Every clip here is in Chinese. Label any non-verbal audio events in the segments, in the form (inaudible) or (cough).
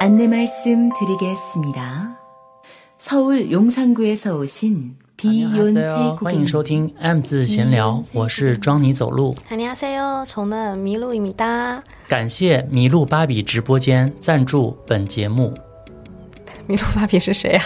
안내 말씀 드리겠습니다. 서울 용산구에서 오신 비욘세 欢迎收听 M 字闲聊，我是装你走路。 안녕하세요，从的麋鹿입니다。感谢麋鹿芭比直播间赞助本节目。 麋鹿芭比是谁呀、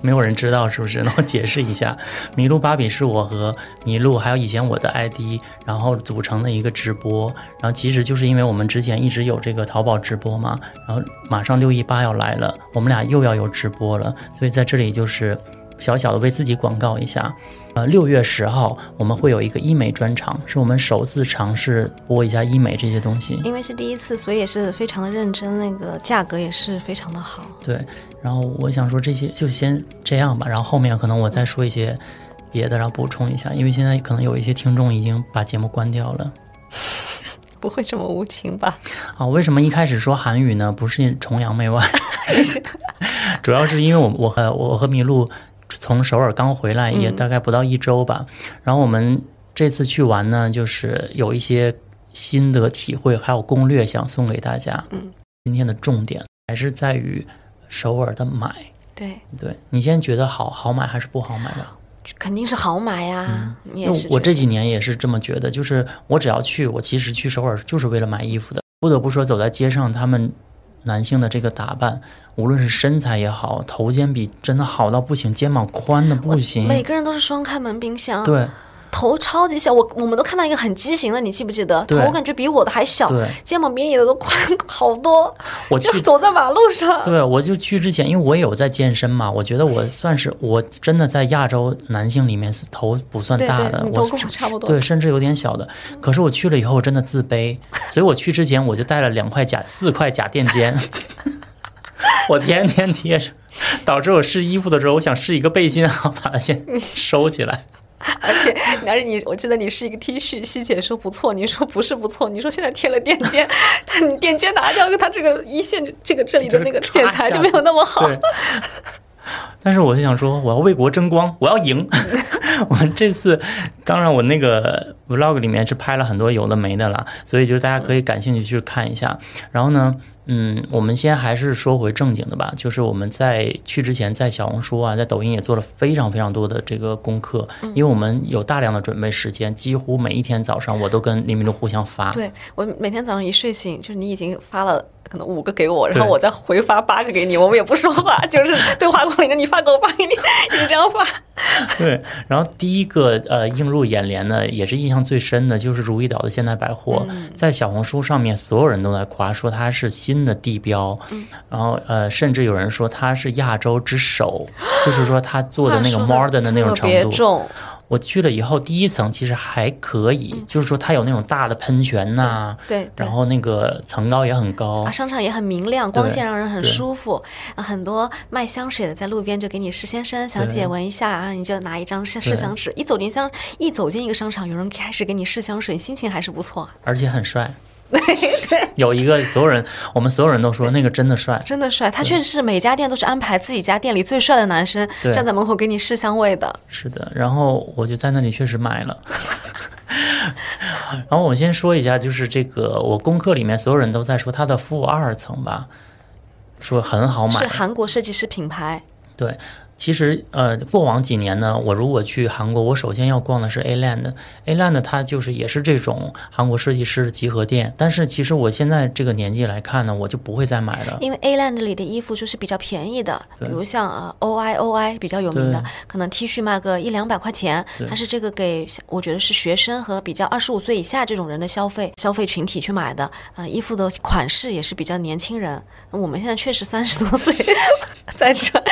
没有人知道是不是？(laughs) 那我解释一下，麋鹿芭比是我和麋鹿还有以前我的 ID，然后组成的一个直播。然后其实就是因为我们之前一直有这个淘宝直播嘛，然后马上六一八要来了，我们俩又要有直播了，所以在这里就是小小的为自己广告一下。呃，六月十号我们会有一个医美专场，是我们首次尝试播一下医美这些东西。因为是第一次，所以也是非常的认真，那个价格也是非常的好。对，然后我想说这些就先这样吧，然后后面可能我再说一些别的，然后补充一下，因为现在可能有一些听众已经把节目关掉了。(laughs) 不会这么无情吧？啊，为什么一开始说韩语呢？不是崇洋媚外，(laughs) (laughs) 主要是因为我我和我和麋鹿从首尔刚回来，也大概不到一周吧。然后我们这次去玩呢，就是有一些心得体会，还有攻略想送给大家。嗯，今天的重点还是在于首尔的买。对，对你现在觉得好好买还是不好买的？肯定是好买呀。我这几年也是这么觉得，就是我只要去，我其实去首尔就是为了买衣服的。不得不说，走在街上，他们男性的这个打扮，无论是身材也好，头肩比真的好到不行，肩膀宽的不行。每个人都是双开门冰箱，对头超级小。我我们都看到一个很畸形的，你记不记得？头感觉比我的还小，肩膀比你的都宽好多。我就走在马路上，对，我就去之前，因为我也有在健身嘛，我觉得我算是我真的在亚洲男性里面是头不算大的，我跟我差不多对，甚至有点小的。可是我去了以后，我真的自卑，所以我去之前我就带了两块假 (laughs) 四块假垫肩，(laughs) 我天天贴着，导致我试衣服的时候，我想试一个背心啊，把它先收起来。(laughs) 而且而且你，我记得你是一个 T 恤，西姐说不错，你说不是不错，你说现在贴了垫肩，(laughs) 但你垫肩拿掉，它这个一线这个这里的那个剪裁就没有那么好。(laughs) 但是我就想说，我要为国争光，我要赢。我这次，当然我那个 vlog 里面是拍了很多有的没的了，所以就是大家可以感兴趣去看一下。然后呢，嗯，我们先还是说回正经的吧，就是我们在去之前，在小红书啊，在抖音也做了非常非常多的这个功课，因为我们有大量的准备时间，几乎每一天早上我都跟李明珠互相发。对我每天早上一睡醒，就是你已经发了可能五个给我，(laughs) 然 (laughs) 后我再回发八个给你，我们也不说话，就是对话框里的你发给我，发给你，一直这样发。(laughs) 对，然后第一个呃映入眼帘的，也是印象最深的，就是如意岛的现代百货，嗯在小红书上面，所有人都在夸说它是新的地标，嗯然后呃，甚至有人说它是亚洲之首，(gasps) 就是说它做的那个 modern 的那种程度。我去了以后，第一层其实还可以，就是说它有那种大的喷泉呐、嗯对对然。后那个层高也很高啊，，商场也很明亮，光线让人很舒服。啊，很多卖香水的在路边就给你试先生、小姐闻一下啊，你就拿一张试试香纸。一走进香，一走进一个商场，有人开始给你试香水，心情还是不错，而且很帅。(laughs) 有一个所有人，我们所有人都说那个真的帅，真的帅。他确实是每家店都是安排自己家店里最帅的男生站在门口给你试香味的。是的，然后我就在那里确实买了。(laughs) 然后我先说一下，就是这个我功课里面所有人都在说它的负二层吧，说很好买是。韩国设计师品牌，对，其实呃，过往几年呢，我如果去韩国，我首先要逛的是 A Land。A Land 它就是也是这种韩国设计师的集合店，但是其实我现在这个年纪来看呢，我就不会再买了。因为 A Land 里的衣服就是比较便宜的，比如像呃 O I O I 比较有名的，可能 T 恤卖个一两百块钱，它是这个给我觉得是学生和比较二十五岁以下这种人的消费消费群体去买的。呃，衣服的款式也是比较年轻人。我们现在确实三十多岁，(laughs) 在穿，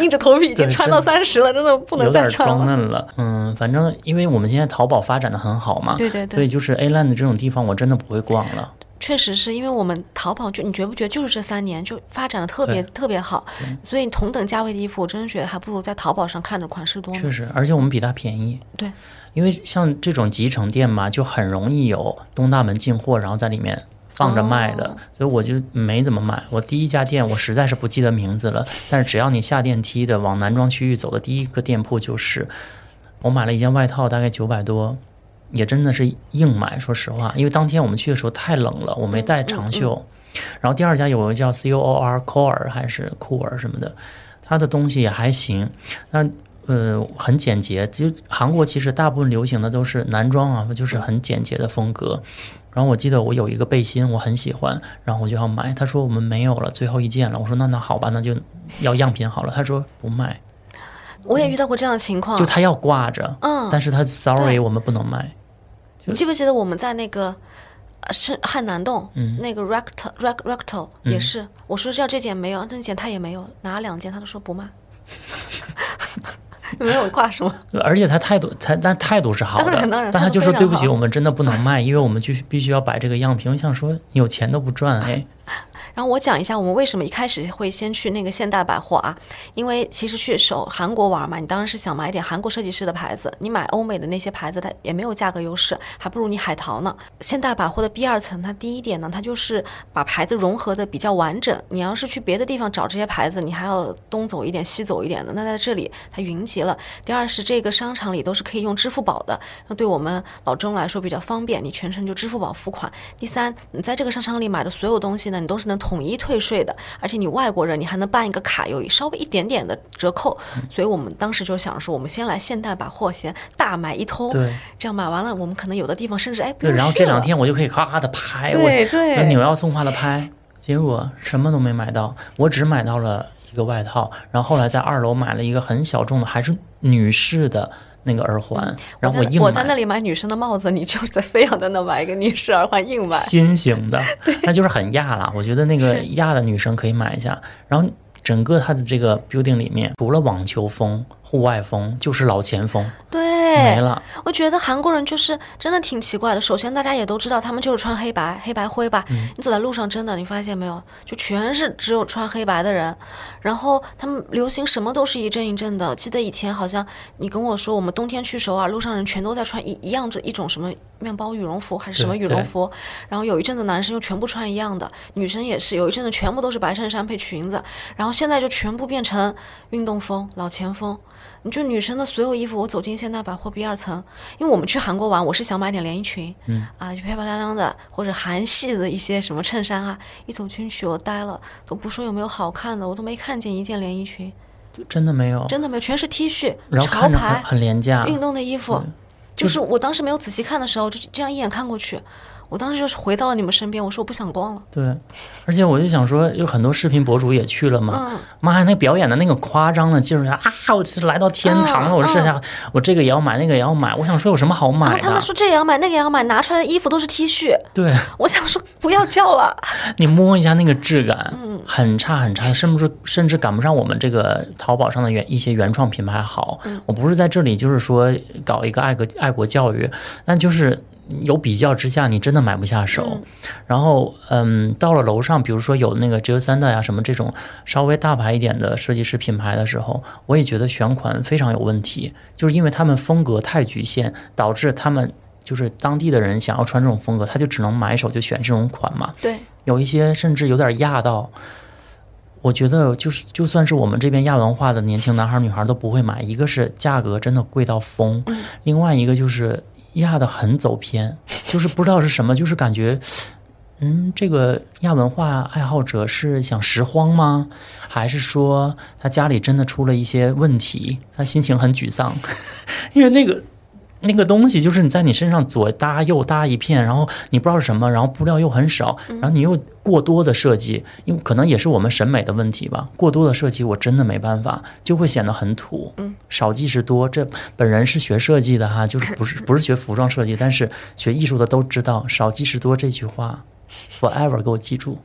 硬着头皮已经穿到三十了，真的不能再穿了。装嫩了，嗯，反正因为我们现在淘宝发展的很好嘛，对对对所以就是 A Land 这种地方，我真的不会逛了。确实是因为我们淘宝就你觉不觉得就是这三年就发展的特别特别好，所以同等价位的衣服，我真的觉得还不如在淘宝上看着款式多呢。确实，而且我们比它便宜。对，因为像这种集成店嘛，就很容易有东大门进货，然后在里面放着卖的，哦所以我就没怎么买。我第一家店我实在是不记得名字了，但是只要你下电梯的往男装区域走的第一个店铺就是，我买了一件外套，大概九百多。也真的是硬买，说实话，因为当天我们去的时候太冷了，我没带长袖，然后第二家有个叫 C O O R Core 还是酷尔什么的，它的东西也还行，那呃很简洁。其实韩国其实大部分流行的都是男装啊，就是很简洁的风格。然后我记得我有一个背心，我很喜欢，然后我就要买。他说我们没有了，最后一件了。我说那那好吧，那就要样品好了。他说不卖，我也遇到过这样的情况就。他要挂着，嗯，但是他 sorry 我们不能卖。你记不记得我们在那个呃是汉南洞、嗯那个 recto rect recto 也是，我说要这件没有，那件他也没有，拿了两件他都说不卖，(laughs) 没有挂什么。而且他态度，他但态度是好的，但他就说对不起，我们真的不能卖，因为我们就必须要摆这个样品。我想说，你有钱都不赚，哎，然后我讲一下我们为什么一开始会先去那个现代百货啊，因为其实去首韩国玩嘛，你当然是想买一点韩国设计师的牌子，你买欧美的那些牌子，它也没有价格优势，还不如你海淘呢。现代百货的 B 二层，它第一点呢，它就是把牌子融合的比较完整。你要是去别的地方找这些牌子，你还要东走一点西走一点的，那在这里它云集了。第二是这个商场里都是可以用支付宝的，那对我们老中来说比较方便，你全程就支付宝付款。第三，你在这个商场里买的所有东西呢，你都是能统一退税的，而且你外国人你还能办一个卡，有稍微一点点的折扣。所以我们当时就想说，我们先来现代把货，先大买一通，对。这样买完了，我们可能有的地方甚至哎不对，然后这两天我就可以咔咔的拍，我对对。那扭腰送花的拍，结果什么都没买到，我只买到了一个外套，然后后来在二楼买了一个很小众的，还是女士的那个耳环，然后我。我在那里买女生的帽子，你就在非要在那买一个女士耳环硬买。新型的，(laughs) 那就是很亚了。我觉得那个亚的女生可以买一下。然后整个它的这个 building 里面，除了网球风、户外风，就是老前风，对，没了。我觉得韩国人就是真的挺奇怪的。首先，大家也都知道，他们就是穿黑白、黑白灰吧。嗯你走在路上，真的，你发现没有，就全是只有穿黑白的人。然后他们流行什么都是一阵一阵的。记得以前好像你跟我说，我们冬天去首尔，路上人全都在穿一一样这一种什么面包羽绒服还是什么羽绒服。然后有一阵子男生又全部穿一样的，女生也是有一阵子全部都是白衬衫配裙子。然后现在就全部变成运动风、老前风。你就女生的所有衣服，我走进现代百货 B 二层，因为我们去韩国玩，我是想买点连衣裙，嗯啊，就漂漂亮亮的，或者韩系的一些什么衬衫啊。一走进去，我呆了，都不说有没有好看的，我都没看见一件连衣裙，真的没有，真的没有，全是 T 恤、然后潮牌、很廉价，运动的衣服。就是我当时没有仔细看的时候，就这样一眼看过去，我当时就是回到了你们身边，我说我不想逛了。对，而且我就想说，有很多视频博主也去了嘛。嗯，妈呀，那表演的那个夸张的劲儿啊！啊，我是来到天堂了，嗯我这下我这个也要买，那个也要买。我想说有什么好买的？他们说这也要买，那个也要买，拿出来的衣服都是 T 恤，对我想说不要叫了。(laughs) 你摸一下那个质感，嗯很差很差，甚至甚至赶不上我们这个淘宝上的原一些原创品牌好。嗯我不是在这里就是说搞一个爱国爱国教育，但就是。有比较之下，你真的买不下手。然后，嗯，到了楼上，比如说有那个 J 三的呀，什么这种稍微大牌一点的设计师品牌的时候，我也觉得选款非常有问题，就是因为他们风格太局限，导致他们就是当地的人想要穿这种风格，他就只能买手就选这种款嘛。对，有一些甚至有点亚到，我觉得就是就算是我们这边亚文化的年轻男孩女孩都不会买。一个是价格真的贵到疯，另外一个就是压的很走偏，就是不知道是什么，就是感觉。嗯，这个亚文化爱好者是想拾荒吗？还是说他家里真的出了一些问题，他心情很沮丧？(laughs) 因为那个那个东西就是你在你身上左搭右搭一片，然后你不知道是什么，然后布料又很少，然后你又过多的设计，因为可能也是我们审美的问题吧。过多的设计我真的没办法，就会显得很土。嗯，少即是多。这本人是学设计的哈，就是不是 (laughs) 不是学服装设计，但是学艺术的都知道“少即是多”这句话，forever 给我记住。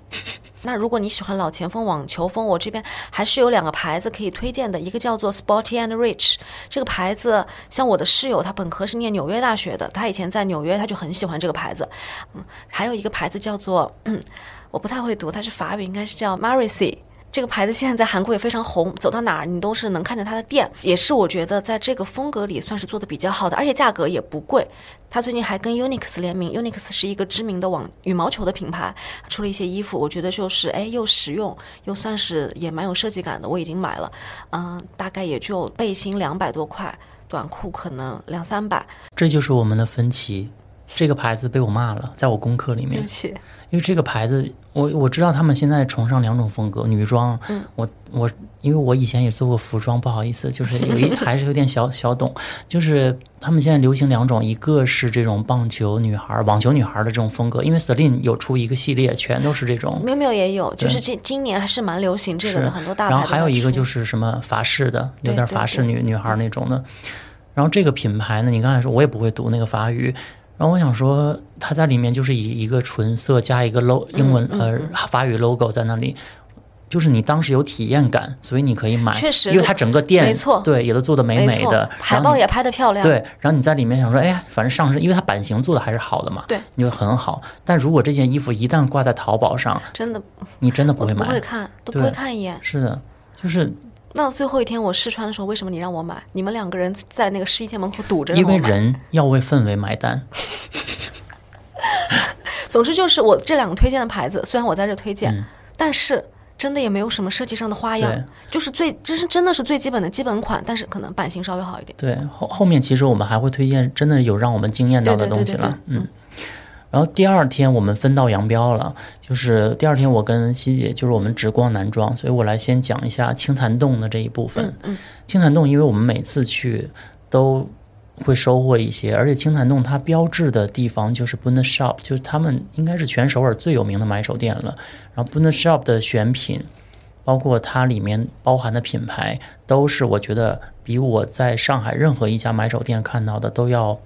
那如果你喜欢老前锋、网球风，我这边还是有两个牌子可以推荐的，一个叫做 Sporty and Rich，这个牌子像我的室友，他本科是念纽约大学的，他以前在纽约他就很喜欢这个牌子。嗯，还有一个牌子叫做，嗯，我不太会读，它是法语，应该是叫 Marisy。这个牌子现在在韩国也非常红，走到哪儿你都是能看见它的店，也是我觉得在这个风格里算是做的比较好的，而且价格也不贵。它最近还跟 Unix 联名，Unix 是一个知名的网羽毛球的品牌，出了一些衣服，我觉得就是哎又实用又算是也蛮有设计感的，我已经买了，嗯，大概也就背心两百多块，短裤可能两三百，这就是我们的分歧。这个牌子被我骂了，在我功课里面对不，起，因为这个牌子，我我知道他们现在崇尚两种风格，女装，嗯我我因为我以前也做过服装，不好意思，就是有一 (laughs) 还是有点小小懂，就是他们现在流行两种，一个是这种棒球女孩、网球女孩的这种风格，因为 Celine 有出一个系列，全都是这种。喵喵也有，就是这今年还是蛮流行这个的，很多大牌。然后还有一个就是是什么法式的，有点法式女女孩那种的。然后这个品牌呢，你刚才说我也不会读那个法语，然后我想说它在里面就是以一个纯色加一个 logo 英文、嗯呃法语 logo 在那里。就是你当时有体验感，所以你可以买，确实因为它整个店没错对也都做的美美的，海报也拍的漂亮。对，然后你在里面想说，哎呀，反正上身，因为它版型做的还是好的嘛，对，你就很好。但如果这件衣服一旦挂在淘宝上，真的你真的不会买不会看，都不对会看一眼。是的，就是那最后一天我试穿的时候，为什么你让我买？你们两个人在那个试衣间门口堵着因为。人要为氛围买单。(laughs) 总之就是我这两个推荐的牌子，虽然我在这推荐，嗯但是真的也没有什么设计上的花样，就是最这是真的是最基本的基本款，但是可能版型稍微好一点。对，后后面其实我们还会推荐真的有让我们惊艳到的东西了，对嗯。然后第二天我们分道扬镳了，就是第二天我跟希姐就是我们只逛男装，所以我来先讲一下青潭洞的这一部分。嗯嗯，青潭洞，因为我们每次去都会收获一些，而且青潭洞它标志的地方就是 Bund Shop，就是他们应该是全首尔最有名的买手店了。然后 Bund Shop 的选品，包括它里面包含的品牌，都是我觉得比我在上海任何一家买手店看到的都要，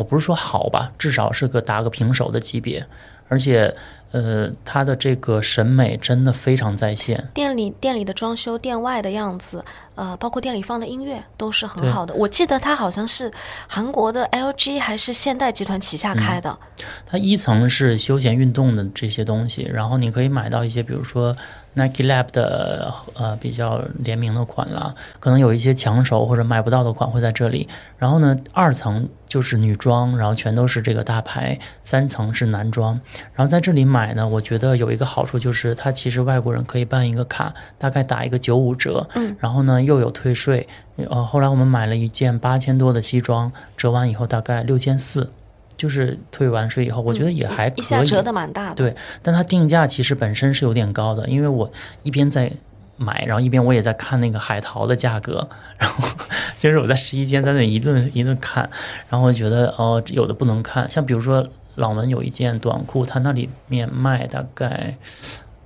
我不是说好吧，至少是个打个平手的级别，而且。呃，他的这个审美真的非常在线，店里店里的装修、店外的样子，呃，包括店里放的音乐都是很好的。我记得它好像是韩国的 LG 还是现代集团旗下开的，它一层是休闲运动的这些东西，然后你可以买到一些，比如说 Nike Lab 的呃比较联名的款啦，可能有一些抢手或者买不到的款会在这里。然后呢，二层就是女装，然后全都是这个大牌，三层是男装。然后在这里买呢，我觉得有一个好处就是它其实外国人可以办一个卡，大概打一个九五折，嗯，然后呢又有退税。呃，后来我们买了一件八千多的西装，折完以后大概六千四。就是退完税以后，我觉得也还可以。嗯一下折的蛮大的。对，但它定价其实本身是有点高的，因为我一边在买，然后一边我也在看那个海淘的价格，然后 (laughs) 就是我在试衣间在那一顿一顿看，然后我觉得哦，有的不能看，像比如说朗文有一件短裤，它那里面卖大概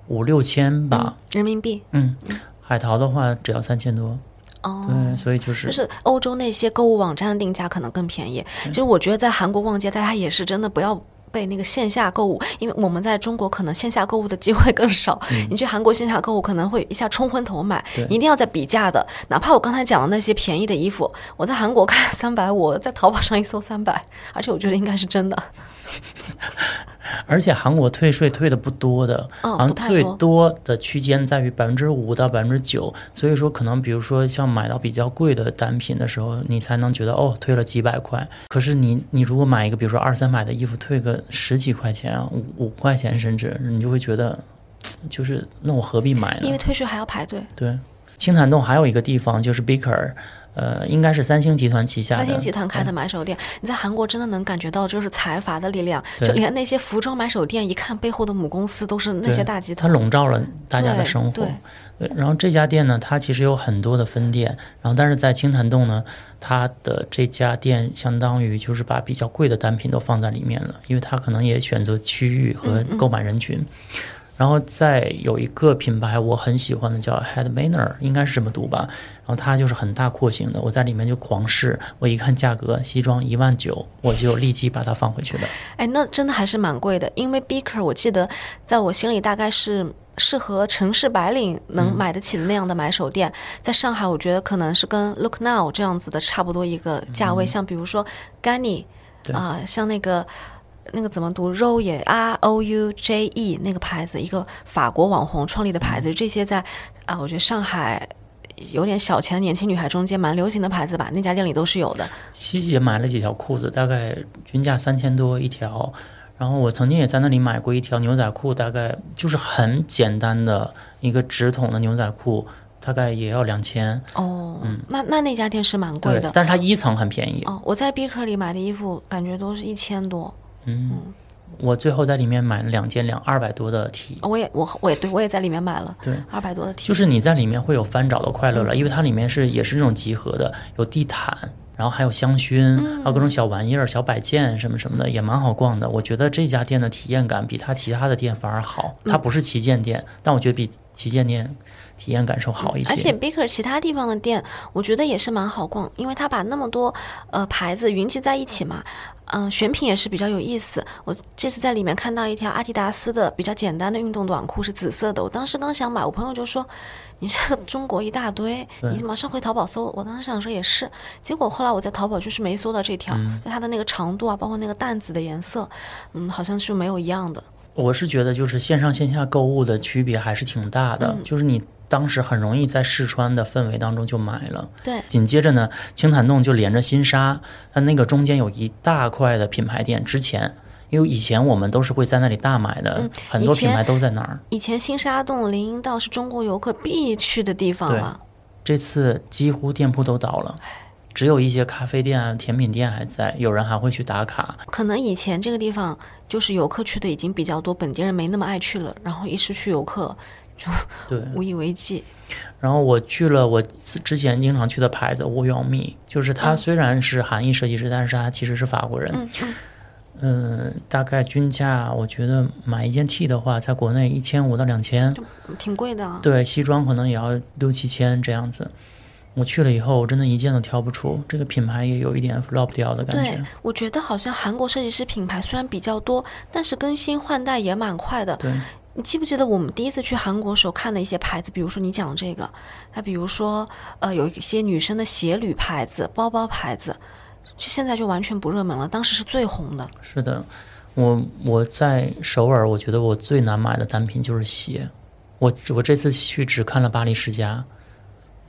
五六千吧，人民币嗯，海淘的话只要三千多，哦。对，所以就是就是欧洲那些购物网站的定价可能更便宜。其实我觉得在韩国逛街，大家也是真的不要。被那个线下购物，因为我们在中国可能线下购物的机会更少，你去韩国线下购物可能会一下冲昏头买，对一定要在比价的。哪怕我刚才讲的那些便宜的衣服，我在韩国看三百，我在淘宝上一搜三百，而且我觉得应该是真的。(laughs) 而且韩国退税退的不多的，嗯好像最多的区间在于百分之五到百分之九，所以说可能比如说像买到比较贵的单品的时候，你才能觉得哦退了几百块。可是你你如果买一个比如说二三百的衣服，退个十几块钱啊，五五块钱甚至，你就会觉得就是那我何必买呢？因为退税还要排队。对，青潭洞还有一个地方就是 Beaker，呃，应该是三星集团旗下的。三星集团开的买手店，你在韩国真的能感觉到就是财阀的力量，就连那些服装买手店，一看背后的母公司都是那些大集团。它笼罩了大家的生活。对对然后这家店呢，它其实有很多的分店，然后但是在青潭洞呢，它的这家店相当于就是把比较贵的单品都放在里面了，因为它可能也选择区域和购买人群。然后再有一个品牌我很喜欢的叫 Headmanner，应该是这么读吧。然后它就是很大廓形的，我在里面就狂试，我一看价格，西装一万九，我就立即把它放回去了。(laughs) 哎，那真的还是蛮贵的，因为 Beaker 我记得在我心里大概是适合城市白领能买得起的那样的买手店，在上海我觉得可能是跟 Look Now 这样子的差不多一个价位，像比如说 Ganni 对啊、像那个。那个怎么读也 R O U J E 那个牌子，一个法国网红创立的牌子，这些在啊，我觉得上海有点小钱的年轻女孩中间蛮流行的牌子吧，那家店里都是有的。西姐买了几条裤子，大概均价三千多一条。然后我曾经也在那里买过一条牛仔裤，大概就是很简单的一个直筒的牛仔裤，大概也要两千。哦，嗯那那那家店是蛮贵的，。但是它一层很便宜。哦，我在 Biker 里买的衣服，感觉都是一千多。我最后在里面买了两件两二百多的 T，我也我我也对我也在里面买了，对，二百多的 T，就是你在里面会有翻找的快乐嗯。了，因为它里面是也是那种集合的，有地毯，然后还有香薰，嗯。还有各种小玩意儿、小摆件什么什么的，也蛮好逛的。我觉得这家店的体验感比它其他的店反而好，嗯。它不是旗舰店，但我觉得比旗舰店体验感受好一些。而且 Baker 其他地方的店，我觉得也是蛮好逛，因为他把那么多呃牌子云集在一起嘛。嗯，选品也是比较有意思。我这次在里面看到一条阿迪达斯的比较简单的运动短裤，是紫色的。我当时刚想买，我朋友就说：“你这个中国一大堆，你马上回淘宝搜。”我当时想说也是，结果后来我在淘宝就是没搜到这条，就它的那个长度啊，包括那个淡紫的颜色，嗯，好像是没有一样的。我是觉得就是线上线下购物的区别还是挺大的，嗯就是你当时很容易在试穿的氛围当中就买了。对，紧接着呢，青潭洞就连着新沙，它那个中间有一大块的品牌店。之前，因为以前我们都是会在那里大买的，嗯很多品牌都在那儿。以前新沙洞、林荫道是中国游客必去的地方对了。这次几乎店铺都倒了，只有一些咖啡店、啊、甜品店还在，有人还会去打卡。可能以前这个地方就是游客去的已经比较多，本地人没那么爱去了，然后一失去游客就，对，无以为继。然后我去了我之前经常去的牌子 w o 蜜，就是他虽然是韩裔设计师，但是他其实是法国人。嗯嗯，嗯，大概均价，我觉得买一件 T 的话，在国内一千五到两千，挺贵的啊。对，西装可能也要六七千这样子。我去了以后，我真的一件都挑不出，这个品牌也有一点 flop 掉的感对觉。，我觉得好像韩国设计师品牌虽然比较多，但是更新换代也蛮快的。对，你记不记得我们第一次去韩国时候看的一些牌子？比如说你讲这个，它比如说呃有一些女生的鞋履牌子、包包牌子，就现在就完全不热门了。当时是最红的。是的，我我在首尔，我觉得我最难买的单品就是鞋。我我这次去只看了巴黎世家，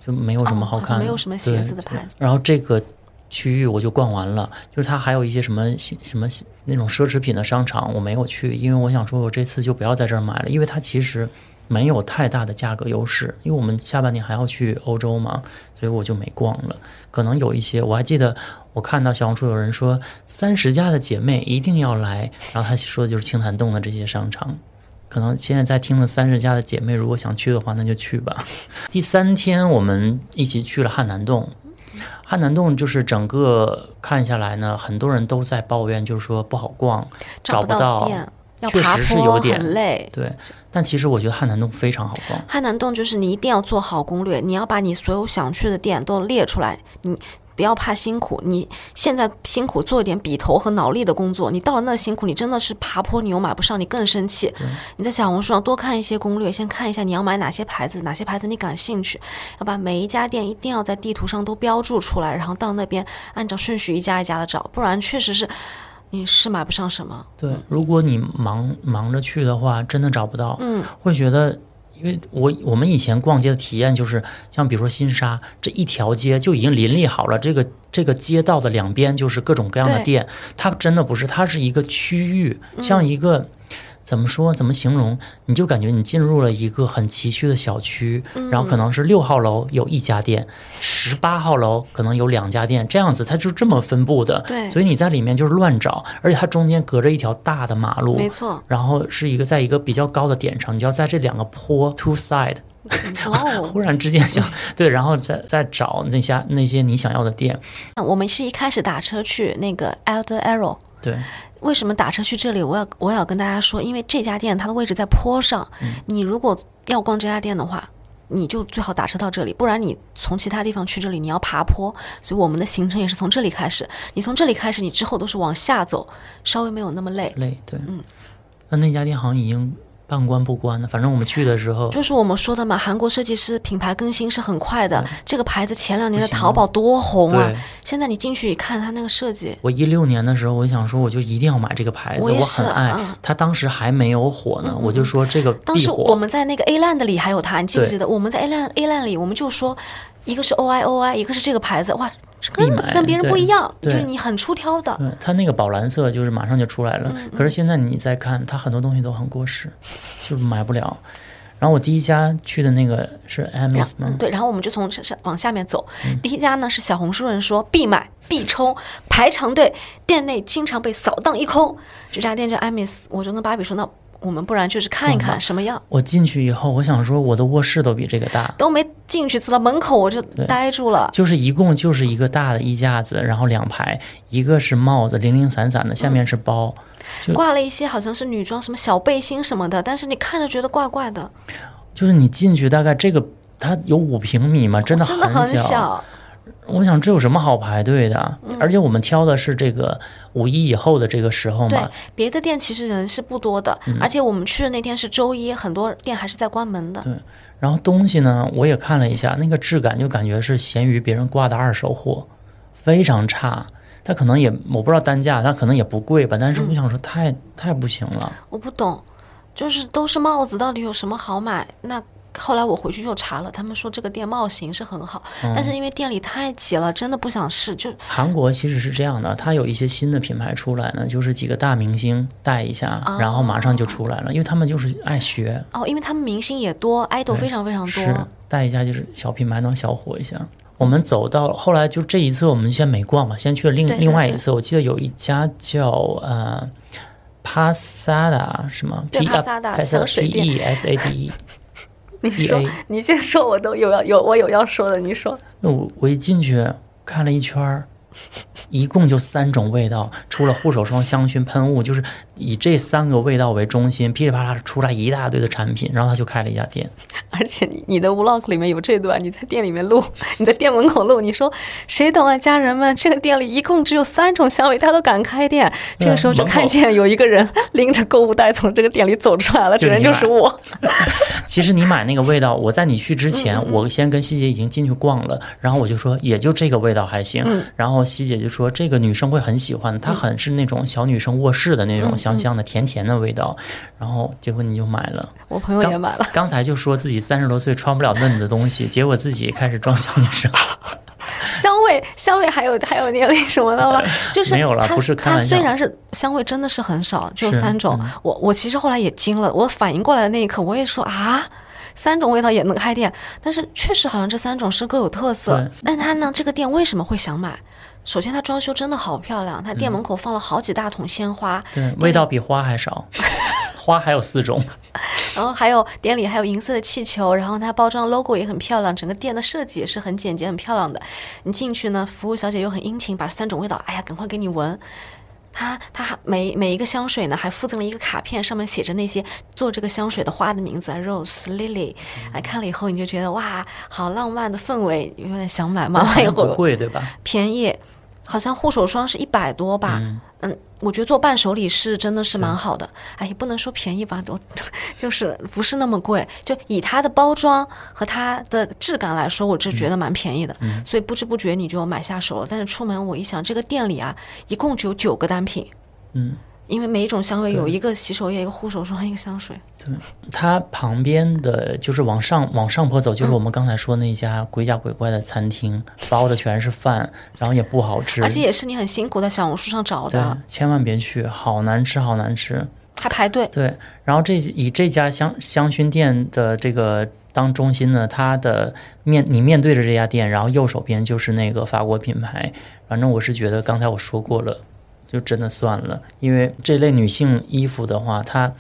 就没有什么哦好像看的、没有什么鞋子的牌子然后这个区域我就逛完了，就是它还有一些什么什么那种奢侈品的商场，我没有去，因为我想说我这次就不要在这儿买了，因为它其实没有太大的价格优势，因为我们下半年还要去欧洲嘛，所以我就没逛了。可能有一些，我还记得我看到小红书有人说三十家的姐妹一定要来，然后他说的就是青潭洞的这些商场。可能现在在听的三十家的姐妹，如果想去的话，那就去吧。(laughs) 第三天我们一起去了汉南洞，汉南洞就是整个看下来呢，很多人都在抱怨，就是说不好逛，找不不到店，要确实是有点很累。对。但其实我觉得汉南洞非常好逛，汉南洞就是你一定要做好攻略，你要把你所有想去的店都列出来，你不要怕辛苦。你现在辛苦做一点笔头和脑力的工作，你到了那辛苦，你真的是爬坡你又买不上，你更生气。你在小红书上多看一些攻略，先看一下你要买哪些牌子，哪些牌子你感兴趣，要把每一家店一定要在地图上都标注出来，然后到那边按照顺序一家一家的找，不然确实是你是买不上什么。对，如果你忙忙着去的话，真的找不到，嗯，会觉得。因为我我们以前逛街的体验就是，像比如说新沙这一条街就已经林立好了，这个这个街道的两边就是各种各样的店，它真的不是，它是一个区域，像一个、怎么说怎么形容，你就感觉你进入了一个很崎岖的小区，然后可能是六号楼有一家店，十八号楼可能有两家店，这样子它就这么分布的，对所以你在里面就是乱找，而且它中间隔着一条大的马路，没错。然后是一个在一个比较高的点上，你就要在这两个坡 two side，(laughs) 哦，(laughs) 忽然之间想 (laughs) 对，然后再再找那些那些你想要的店，我们是一开始打车去那个 Elder Arrow。对为什么打车去这里？我要我要跟大家说，因为这家店它的位置在坡上，你如果要逛这家店的话，你就最好打车到这里，不然你从其他地方去这里你要爬坡，所以我们的行程也是从这里开始。你从这里开始，你之后都是往下走，稍微没有那么累。累对，那那家店好像已经半关不关的，反正我们去的时候，就是我们说的嘛，韩国设计师品牌更新是很快的。这个牌子前两年的淘宝多红啊，现在你进去一看，它那个设计，我一六年的时候，我想说我就一定要买这个牌子，我很爱嗯。它当时还没有火呢，我就说这个当时。我们在那个 A Land 里还有它，你记不记得？我们在 A Land A Land 里，我们就说，一个是 O I O I，一个是这个牌子，哇，跟跟别人不一样，就是你很出挑的。对，它那个宝蓝色就是马上就出来了，嗯可是现在你再看，它很多东西都很过时，就买不了。然后我第一家去的那个是 Amis 吗？对，然后我们就从这上往下面走。第一家呢是小红书人说必买必冲，排长队，店内经常被扫荡一空。这家店叫 Amis，我就跟芭比说，那我们不然就是看一看什么样。我进去以后，我想说我的卧室都比这个大，都没进去，走到门口我就呆住了。就是一共就是一个大的衣架子，然后两排，一个是帽子，零零散散的，下面是包。就挂了一些好像是女装，什么小背心什么的，但是你看着觉得怪怪的，就是你进去大概这个它有五平米嘛，真的真的很小。我想这有什么好排队的？而且我们挑的是这个五一以后的这个时候对嘛，，别的店其实人是不多的，而且我们去的那天是周一，很多店还是在关门的。对然后东西呢，我也看了一下，那个质感就感觉是闲鱼别人挂的二手货，非常差。它可能也我不知道单价，它可能也不贵吧，但是我想说太、太不行了。我不懂，就是都是帽子，到底有什么好买？那后来我回去就查了，他们说这个店帽型是很好，但是因为店里太挤了，真的不想试。就韩国其实是这样的，它有一些新的品牌出来呢，就是几个大明星带一下，然后马上就出来了，因为他们就是爱学，哦，因为他们明星也多，idol 非常非常多是多。带一下就是小品牌能小火一下。我们走到后来就这一次，我们先没逛嘛，先去了另另外一次。我记得有一家叫呃 Pasada 什么 Pasada P 香水 P 店 E S A D E。你说你先说，我都有要有我有要说的，你说。那我我一进去看了一圈儿，一共就三种味道，除了护手霜、香薰、喷雾，就是以这三个味道为中心，噼里啪啦出来一大堆的产品，然后他就开了一家店。而且你你的 vlog 里面有这段，你在店里面录，你在店门口录，你说谁懂啊，家人们，这个店里一共只有三种香味，他都敢开店。这个时候就看见有一个人拎着购物袋从这个店里走出来了，这人就是我。其实你买那个味道，我在你去之前，我先跟希姐已经进去逛了，然后我就说也就这个味道还行，然后希姐就说这个女生会很喜欢，它很是那种小女生卧室的那种香香的甜甜的味道，然后结果你就买了。我朋友也买了，刚才就说自己三十多岁穿不了嫩的东西，结果自己开始装小女生。(laughs) 香味香味还有还有年龄什么的吗？就是它没有了不是开它玩笑虽然是香味真的是很少，只有三种。我我其实后来也惊了，我反应过来的那一刻，我也说啊。三种味道也能开店，但是确实好像这三种是各有特色对。但它呢，这个店为什么会想买？首先，它装修真的好漂亮，它店门口放了好几大桶鲜花，对，味道比花还少，花还有四种。(laughs) 然后还有店里还有银色的气球，然后它包装 logo 也很漂亮，整个店的设计也是很简洁、很漂亮的。你进去呢，服务小姐又很殷勤，把三种味道，哎呀，赶快给你闻。它它还每每一个香水呢，还附赠了一个卡片，上面写着那些做这个香水的花的名字啊，rose、lily。哎，看了以后你就觉得哇，好浪漫的氛围，有点想买。买完以后不贵对吧？便宜，好像护手霜是一百多吧。嗯我觉得做伴手礼是真的是蛮好的。哎，也不能说便宜吧，都 (laughs) 就是不是那么贵。就以它的包装和它的质感来说，我是觉得蛮便宜的。所以不知不觉你就买下手了。但是出门我一想，这个店里啊，一共只有九个单品。嗯。因为每一种香味有一个洗手液、一个护手霜、一个香水。对它旁边的就是往上往上坡走，就是我们刚才说那家鬼假鬼怪的餐厅，包的全是饭，然后也不好吃，而且也是你很辛苦在小红书上找对的，，千万别去，好难吃，好难吃。还排队。对，然后这以这家香香薰店的这个当中心呢，它的面你面对着这家店，然后右手边就是那个法国品牌。反正我是觉得刚才我说过了，就真的算了，因为这类女性衣服的话，它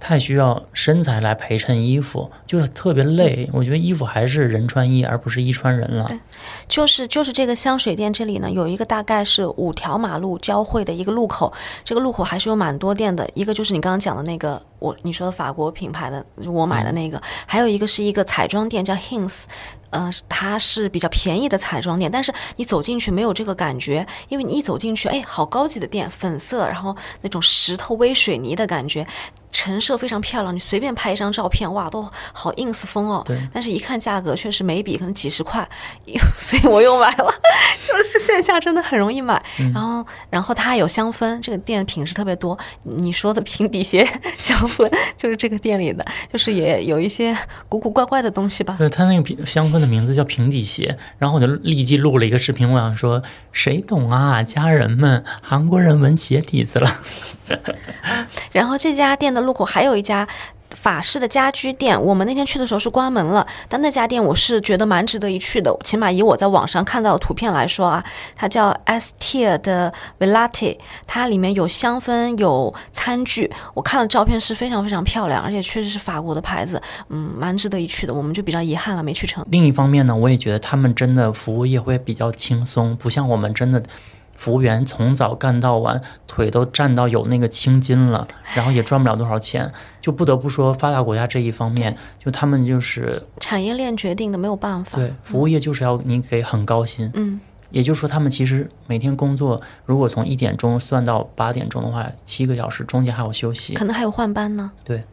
太需要身材来陪衬衣服，就是特别累。我觉得衣服还是人穿衣，而不是衣穿人了。对就是就是这个香水店这里呢，有一个大概是五条马路交汇的一个路口，这个路口还是有蛮多店的。一个就是你刚刚讲的那个，我你说的法国品牌的，我买的那个，还有一个是一个彩妆店叫 Hints。呃，它是比较便宜的彩妆店，但是你走进去没有这个感觉，因为你一走进去，哎，好高级的店，粉色，然后那种石头微水泥的感觉，陈设非常漂亮，你随便拍一张照片，哇，都好 ins 风哦。对但是一看价格，确实每笔可能几十块，(laughs) 所以我又买了。(laughs) 就是线下真的很容易买。然后，然后它还有香氛，这个店品质特别多。你说的平底鞋香氛就是这个店里的，就是也有一些古古怪怪的东西吧。对，它那个平香氛的名字叫平底鞋，然后我就立即录了一个视频，我想说谁懂啊，家人们，韩国人闻鞋底子了。(laughs) 然后这家店的路口还有一家。法式的家居店，我们那天去的时候是关门了，但那家店我是觉得蛮值得一去的。起码以我在网上看到的图片来说啊，它叫 Estee 的 Villati，它里面有香氛，有餐具。我看了照片是非常非常漂亮，而且确实是法国的牌子，嗯，蛮值得一去的。我们就比较遗憾了，没去成。另一方面呢，我也觉得他们真的服务业会比较轻松，不像我们真的。服务员从早干到晚，腿都站到有那个青筋了，然后也赚不了多少钱，就不得不说发达国家这一方面，就他们就是产业链决定的，没有办法。对，服务业就是要你给很高薪。嗯，也就是说，他们其实每天工作，如果从一点钟算到八点钟的话，七个小时，中间还有休息，可能还有换班呢。对。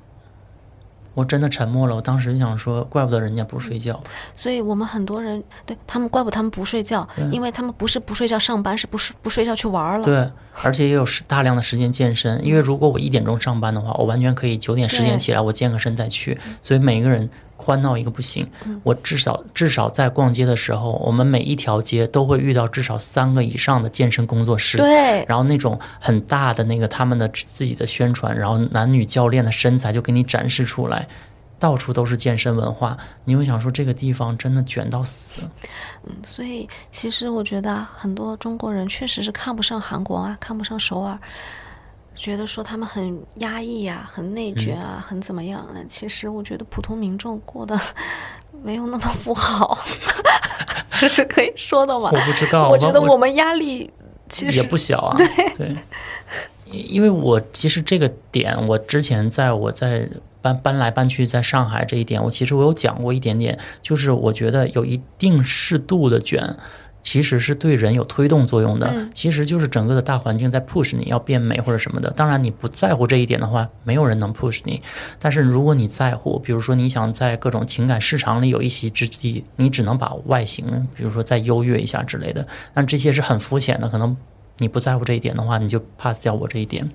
我真的沉默了。我当时就想说，怪不得人家不睡觉。所以我们很多人对他们，怪不得他们不睡觉，因为他们不是不睡觉上班，是不是不睡觉去玩了？对，而且也有大量的时间健身。因为如果我一点钟上班的话，我完全可以九点十点起来，我健个身再去。所以每个人。欢到一个不行，我至少至少在逛街的时候，我们每一条街都会遇到至少三个以上的健身工作室。对，然后那种很大的那个他们的自己的宣传，然后男女教练的身材就给你展示出来，到处都是健身文化。你会想说这个地方真的卷到死。嗯，所以其实我觉得很多中国人确实是看不上韩国啊，看不上首尔。觉得说他们很压抑呀，很内卷啊，很怎么样？那其实我觉得普通民众过得 (laughs) 没有那么不好，这 (laughs) 是可以说的吗？我不知道。我觉得我们压力其实也不小啊。对对，因为我其实这个点，我之前在我在搬搬来搬去在上海这一点，我其实我有讲过一点点，就是我觉得有一定适度的卷。其实是对人有推动作用的，其实就是整个的大环境在 push 你要变美或者什么的。当然你不在乎这一点的话，没有人能 push 你。但是如果你在乎，比如说你想在各种情感市场里有一席之地，你只能把外形，比如说再优越一下之类的。但这些是很肤浅的，可能你不在乎这一点的话，你就 pass 掉我这一点。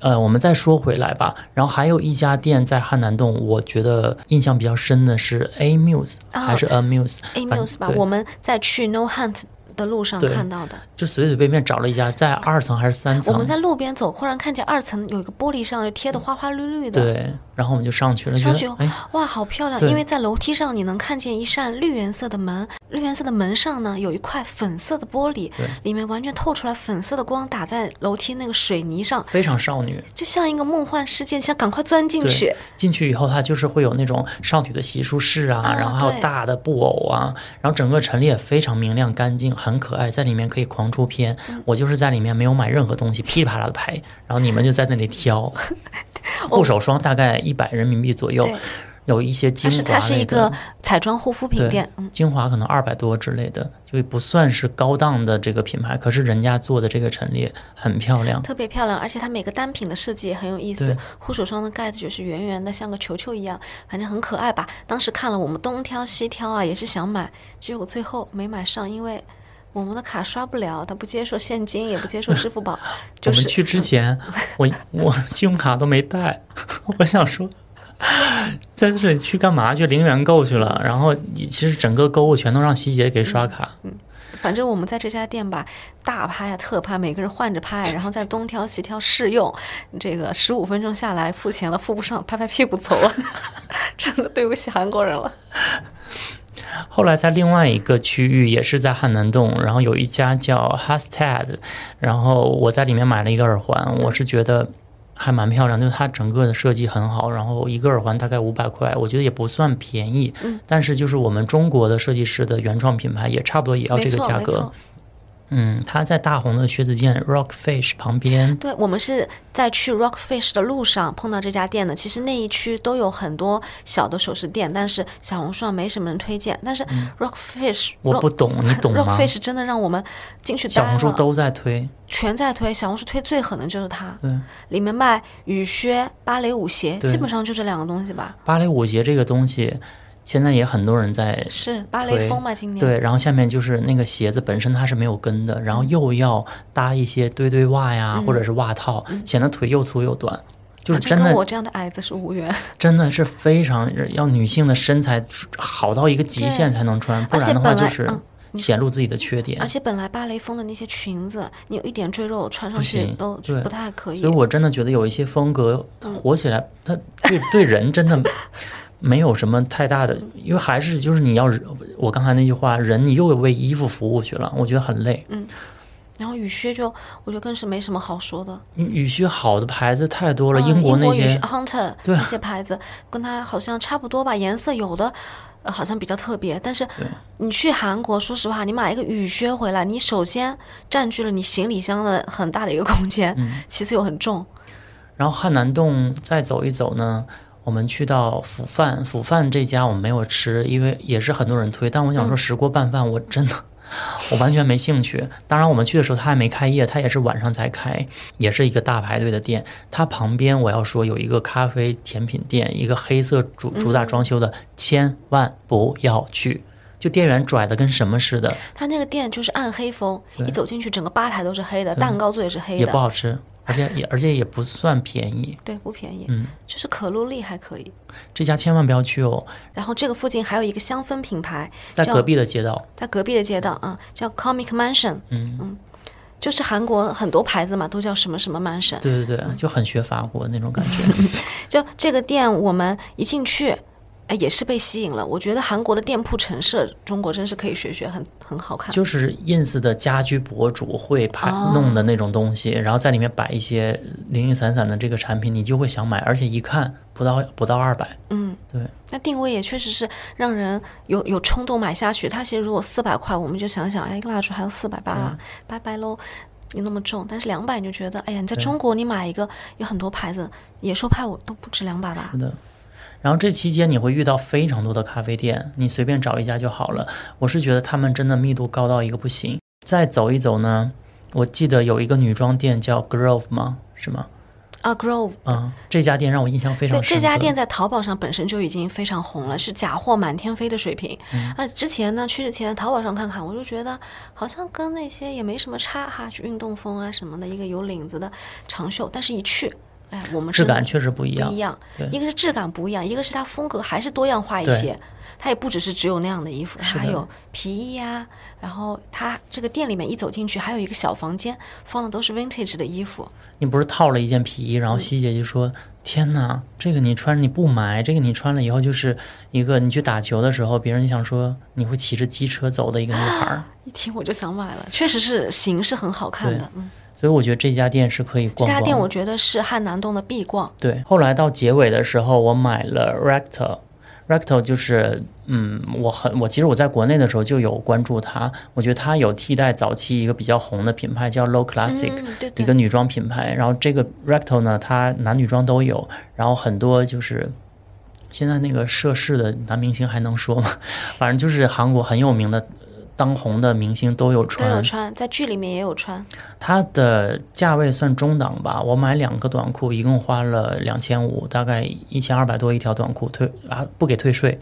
呃，我们再说回来吧。然后还有一家店在汉南洞，我觉得印象比较深的是 A Muse 还是 A Muse？A Muse 吧。我们在去 No Hunt 的路上看到的，就随随便便找了一家，在二层还是三层？我们在路边走，忽然看见二层有一个玻璃上贴的花花绿绿的。对。然后我们就上去了，上去哇，好漂亮！因为在楼梯上你能看见一扇绿颜色的门，绿颜色的门上呢有一块粉色的玻璃，里面完全透出来粉色的光，打在楼梯那个水泥上，非常少女，就像一个梦幻世界，想赶快钻进去。进去以后，它就是会有那种少女的洗漱室啊，然后还有大的布偶啊，然后整个陈列非常明亮干净，很可爱，在里面可以狂出片。我就是在里面没有买任何东西，噼里啪啦的拍，然后你们就在那里挑。(laughs) 护手霜大概一百人民币左右，有一些精华它是一个彩妆护肤品店，精华可能二百多之类的，就不算是高档的这个品牌。可是人家做的这个陈列很漂亮，特别漂亮，而且它每个单品的设计也很有意思。护手霜的盖子就是圆圆的，像个球球一样，反正很可爱吧。当时看了我们东挑西挑啊，也是想买，结果最后没买上，因为。我们的卡刷不了，他不接受现金，也不接受支付宝。(laughs) 我们去之前，(laughs) 我我信用卡都没带。(laughs) 我想说，在这里去干嘛？去零元购去了。然后其实整个购物全都让希姐给刷卡。嗯，反正我们在这家店吧，大拍呀特拍，每个人换着拍，然后再东挑西挑试用。这个十五分钟下来付钱了，付不上，拍拍屁股走了。真的对不起韩国人了。后来在另外一个区域，也是在汉南洞，然后有一家叫 Hashtag，然后我在里面买了一个耳环，我是觉得还蛮漂亮，就是它整个的设计很好，然后一个耳环大概五百块，我觉得也不算便宜，但是就是我们中国的设计师的原创品牌，也差不多也要这个价格。嗯，他在大红的靴子店 Rockfish 旁边。对，我们是在去 Rockfish 的路上碰到这家店的。其实那一区都有很多小的首饰店，但是小红书上没什么人推荐。但是 Rockfish，我不懂，你懂吗？Rockfish 真的让我们进去。小红书都在推，全在推。小红书推最狠的就是它。对，里面卖雨靴、芭蕾舞鞋，基本上就这两个东西吧。芭蕾舞鞋这个东西。现在也很多人在是芭蕾风嘛，今年。对，然后下面就是那个鞋子本身它是没有跟的，然后又要搭一些堆堆袜呀，或者是袜套，显得腿又粗又短，就是真的我这样的矮子是无缘，(laughs) 真的是非常要女性的身材好到一个极限才能穿，不然的话就是显露自己的缺点。而。且本来芭蕾风的那些裙子，你有一点赘肉穿上去都不太可以。所以。我真的觉得有一些风格它火起来，它对对人真的没有什么太大的，因为还是就是你要我刚才那句话，人你又为衣服服务去了，我觉得很累。嗯然后雨靴就我觉得更是没什么好说的。雨雨靴好的牌子太多了，嗯英国那些 Hunter 那些牌子跟它好像差不多吧，颜色有的。呃，好像比较特别，但是你去韩国，说实话，你买一个雨靴回来，你首先占据了你行李箱的很大的一个空间，嗯其次又很重。然后汉南洞再走一走呢，我们去到釜饭，釜饭这家我们没有吃，因为也是很多人推，但我想说石锅拌饭我真的。我完全没兴趣。当然，我们去的时候他还没开业，他也是晚上才开，也是一个大排队的店。它旁边我要说有一个咖啡甜品店，一个黑色主主打装修的，千万不要去。就店员拽的跟什么似的，他那个店就是暗黑风，一走进去，整个吧台都是黑的，蛋糕做也是黑的也不，好吃，而且也而且也不算便宜。对，不便宜。嗯，就是可露丽还可以。这家千万不要去哦，然后这个附近还有一个香氛品牌，在隔壁的街道。在隔壁的街道啊，叫 Comic Mansion。嗯就是韩国很多牌子嘛，都叫什么什么 Mansion。对对对，就很学法国那种感觉。(laughs) 就这个店，我们一进去，哎，也是被吸引了。我觉得韩国的店铺陈设，中国真是可以学学，很很好看。就是 ins 的家居博主会拍哦弄的那种东西，然后在里面摆一些零零散散的这个产品，你就会想买，而且一看不到不到二百，嗯，对，那定位也确实是让人有有冲动买下去。它其实如果四百块，我们就想想，哎，一个蜡烛还要四百八，拜拜喽。你那么重，但是两百你就觉得，哎呀，你在中国你买一个有很多牌子，野兽派我都不止两百吧是？的。然后这期间你会遇到非常多的咖啡店，你随便找一家就好了。我是觉得他们真的密度高到一个不行。再走一走呢，我记得有一个女装店叫 Grove 吗？是吗？啊，Grove，嗯，这家店让我印象非常，深刻。这家店在淘宝上本身就已经非常红了，是假货满天飞的水平。嗯啊，之前呢，去之前淘宝上看看，我就觉得好像跟那些也没什么差哈，就运动风啊什么的，一个有领子的长袖，但是一去，哎，我们质感确实不一样不一。样，一个是质感不一样，一个是它风格还是多样化一些。它也不只是只有那样的衣服，它还有皮衣呀、然后它这个店里面一走进去，还有一个小房间，放的都是 vintage 的衣服。你不是套了一件皮衣，然后西姐就说：“天哪，这个你穿你不买，这个你穿了以后就是一个你去打球的时候，别人就想说你会骑着机车走的一个女孩儿。一听我就想买了，确实是型是很好看的。嗯，”所以我觉得这家店是可以逛逛这。家店我觉得是汉南洞的必逛。对，后来到结尾的时候，我买了 Recto。Recto 就是，嗯，我很我其实我在国内的时候就有关注它，我觉得它有替代早期一个比较红的品牌叫 Low Classic，、嗯，对对一个女装品牌。然后这个 Recto 呢，它男女装都有，然后很多就是现在那个涉事的男明星还能说吗？反正就是韩国很有名的。呃当红的明星都有都穿，有穿，在剧里面也有穿。它的价位算中档吧。我买两个短裤，一共花了两千五，大概一千二百多一条短裤，退啊不给退税。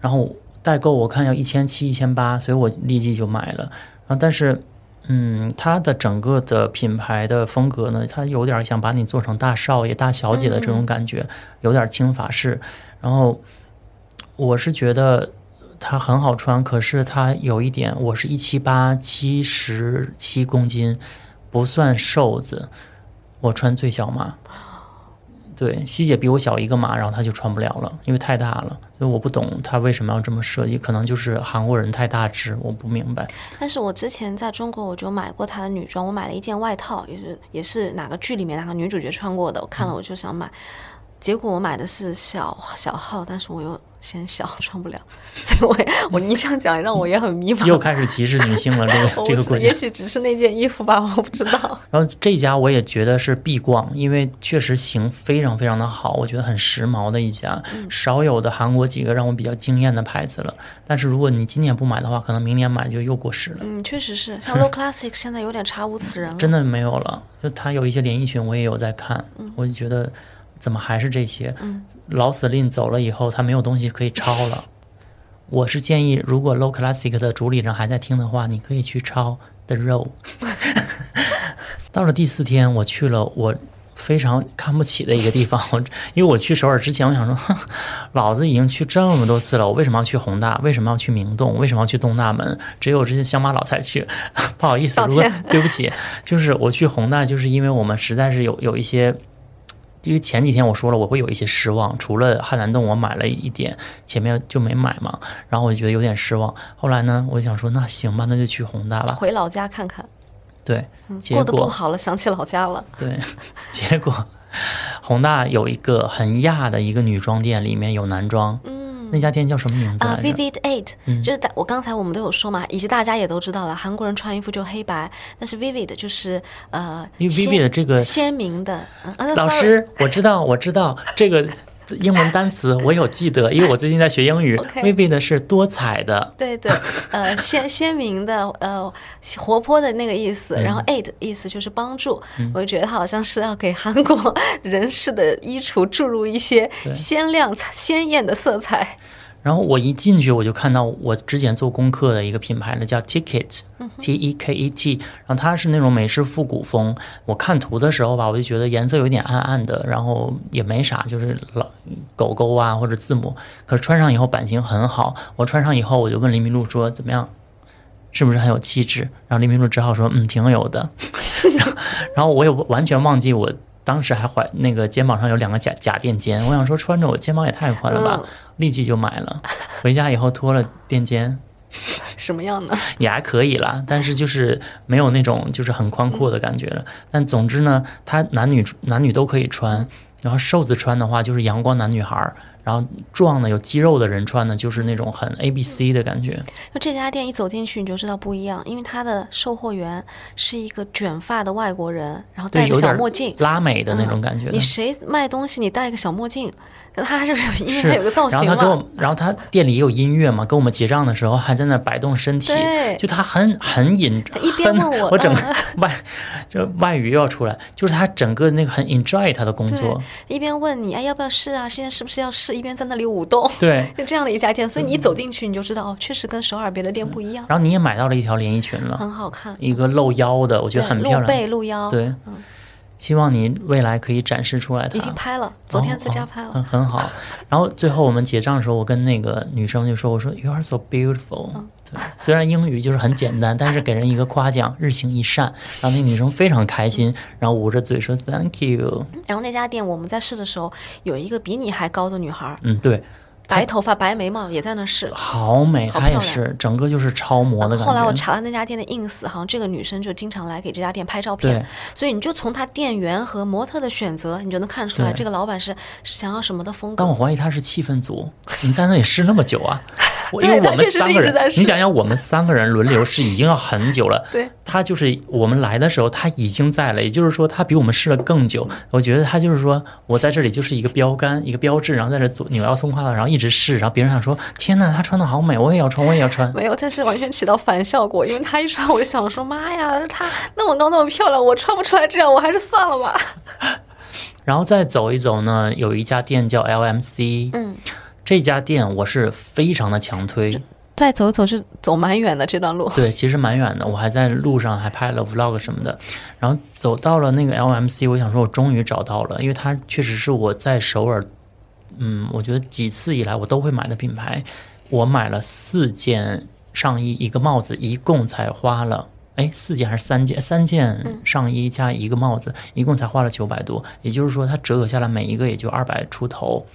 然后代购我看要一千七、一千八，所以我立即就买了。然后但是，嗯，它的整个的品牌的风格呢，它有点想把你做成大少爷、大小姐的这种感觉，有点轻法式。然后我是觉得。它很好穿，可是它有一点，我是一七八，七十七公斤，不算瘦子，我穿最小码。对，希姐比我小一个码，然后她就穿不了了，因为太大了。所以我不懂她为什么要这么设计，可能就是韩国人太大只，我不明白。但是我之前在中国我就买过她的女装，我买了一件外套，也是也是哪个剧里面哪个女主角穿过的，我看了我就想买，结果我买的是小小号，但是我又嫌小穿不了，(laughs) 所以我也我你这样讲让我也很迷茫。又开始歧视女性了，这个 (laughs) 这个国家也。许只是那件衣服吧，我不知道。(laughs) 然后这家我也觉得是必逛，因为确实型非常非常的好，我觉得很时髦的一家，少有的韩国几个让我比较惊艳的牌子了。但是如果你今年不买的话，可能明年买就又过时了。嗯，确实是，像 Low Classic 现在有点查无此人了。真的没有了。就它有一些连衣裙，我也有在看，我就觉得怎么还是这些？老死令走了以后，他没有东西可以抄了。我是建议，如果 Low Classic 的主理人还在听的话，你可以去抄 The Row。(laughs) 到了第四天，我去了我非常看不起的一个地方。我 (laughs) 因为我去首尔之前，我想说，老子已经去这么多次了，我为什么要去宏大？为什么要去明洞？为什么要去东大门？只有这些乡巴佬才去。(laughs) 不好意思，如果对不起，就是我去宏大，就是因为我们实在是有有一些。因为前几天我说了我会有一些失望，除了汉兰洞我买了一点，前面就没买嘛，然后我就觉得有点失望。后来呢，我就想说那行吧，那就去宏大吧。回老家看看，对，结过得不好了，想起老家了。对，(laughs) 结果宏大有一个很亚的一个女装店，里面有男装。嗯，那家店叫什么名字啊？，Vivid Eight，、就是大我刚才我们都有说嘛，以及大家也都知道了，韩国人穿衣服就黑白，但是 Vivid 就是呃，因为鲜 Vivid 这个鲜明的，老师，我知道，我知道这个英文单词我有记得，因为我最近在学英语。(laughs) OK Vivid 是多彩的，对对，呃，(laughs) 鲜鲜明的，呃，活泼的那个意思。然后嗯 aid 意思就是帮助，我就觉得它好像是要给韩国人士的衣橱注入一些鲜亮、鲜艳的色彩。然后我一进去，我就看到我之前做功课的一个品牌呢，叫 Ticket，T E K E T。然后它是那种美式复古风。我看图的时候吧，我就觉得颜色有点暗暗的，然后也没啥，就是老狗狗啊或者字母。可是穿上以后版型很好。我穿上以后，我就问林明路说怎么样，是不是很有气质？然后林明路只好说嗯，挺有的。(laughs) 然后我也完全忘记我。当时还怀那个肩膀上有两个假假垫肩，(laughs) 我想说穿着我肩膀也太宽了吧，嗯立即就买了。回家以后脱了垫肩什么样的？也还可以啦，但是就是没有那种就是很宽阔的感觉了。但总之呢，它男女男女都可以穿。然后瘦子穿的话就是阳光男女孩儿，然后壮的有肌肉的人穿的就是那种很 A B C 的感觉。就这家店一走进去你就知道不一样，因为他的售货员是一个卷发的外国人，然后，戴个小墨镜。拉美的那种感觉的。你谁卖东西你戴个小墨镜，他还是 (laughs) 因为他有个造型嘛。然后他给我们，然后他店里也有音乐嘛，跟我们结账的时候还在那摆动身体，就他很很引，他一边很问我 (laughs) 我整个嗯 (laughs) 外这外语又要出来，就是他整个那个很 enjoy 他的工作，一边问你哎要不要试啊，现在是不是要试，一边在那里舞动，对。就这样的一家店。所以你一走进去你就知道哦，确实跟首尔别的店不一样，然后你也买到了一条连衣裙了，很好看，一个露腰的，我觉得很漂亮。露背露腰，对，希望你未来可以展示出来它。已经拍了，昨天在家拍了。很很好。然后最后我们结账的时候，我跟那个女生就说：“我说 You are so beautiful。”，嗯虽然英语就是很简单，但是给人一个夸奖，日行一善，然后那女生非常开心，然后捂着嘴说 “Thank you”。然后那家店我们在试的时候，有一个比你还高的女孩，嗯，对，白头发白眉毛也在那试。好美，她也是整个就是超模的感觉。后来我查了那家店的 ins，好像这个女生就经常来给这家店拍照片，所以你就从她店员和模特的选择，你就能看出来这个老板是是想要什么的风格但我。怀疑她是气氛组，你在那里试那么久啊？(laughs) 因为我们三个人，你想想，我们三个人轮流试已经要很久了。对，他就是我们来的时候他已经在了，也就是说他比我们试了更久。我觉得他就是说我在这里就是一个标杆，一个标志，然后在这左扭腰松胯的，然后一直试，然后别人想说天呐，她穿的好美，我也要穿，我也要穿。没有，但是完全起到反效果，因为她一穿，我就想说，妈呀，她那么高那么漂亮，我穿不出来这样，我还是算了吧。(laughs) 然后再走一走呢，有一家店叫 LMC，嗯，这家店我是非常的强推。再走一走是走蛮远的这段路。对，其实蛮远的，我还在路上还拍了 vlog 什么的。然后走到了那个 LMC，我想说，我终于找到了，因为它确实是我在首尔，嗯，我觉得几次以来我都会买的品牌。我买了四件上衣，一个帽子，一共才花了。哎，四件还是三件？三件上衣加一个帽子，一共才花了九百多。也就是说，它折合下来每一个也就二百出头。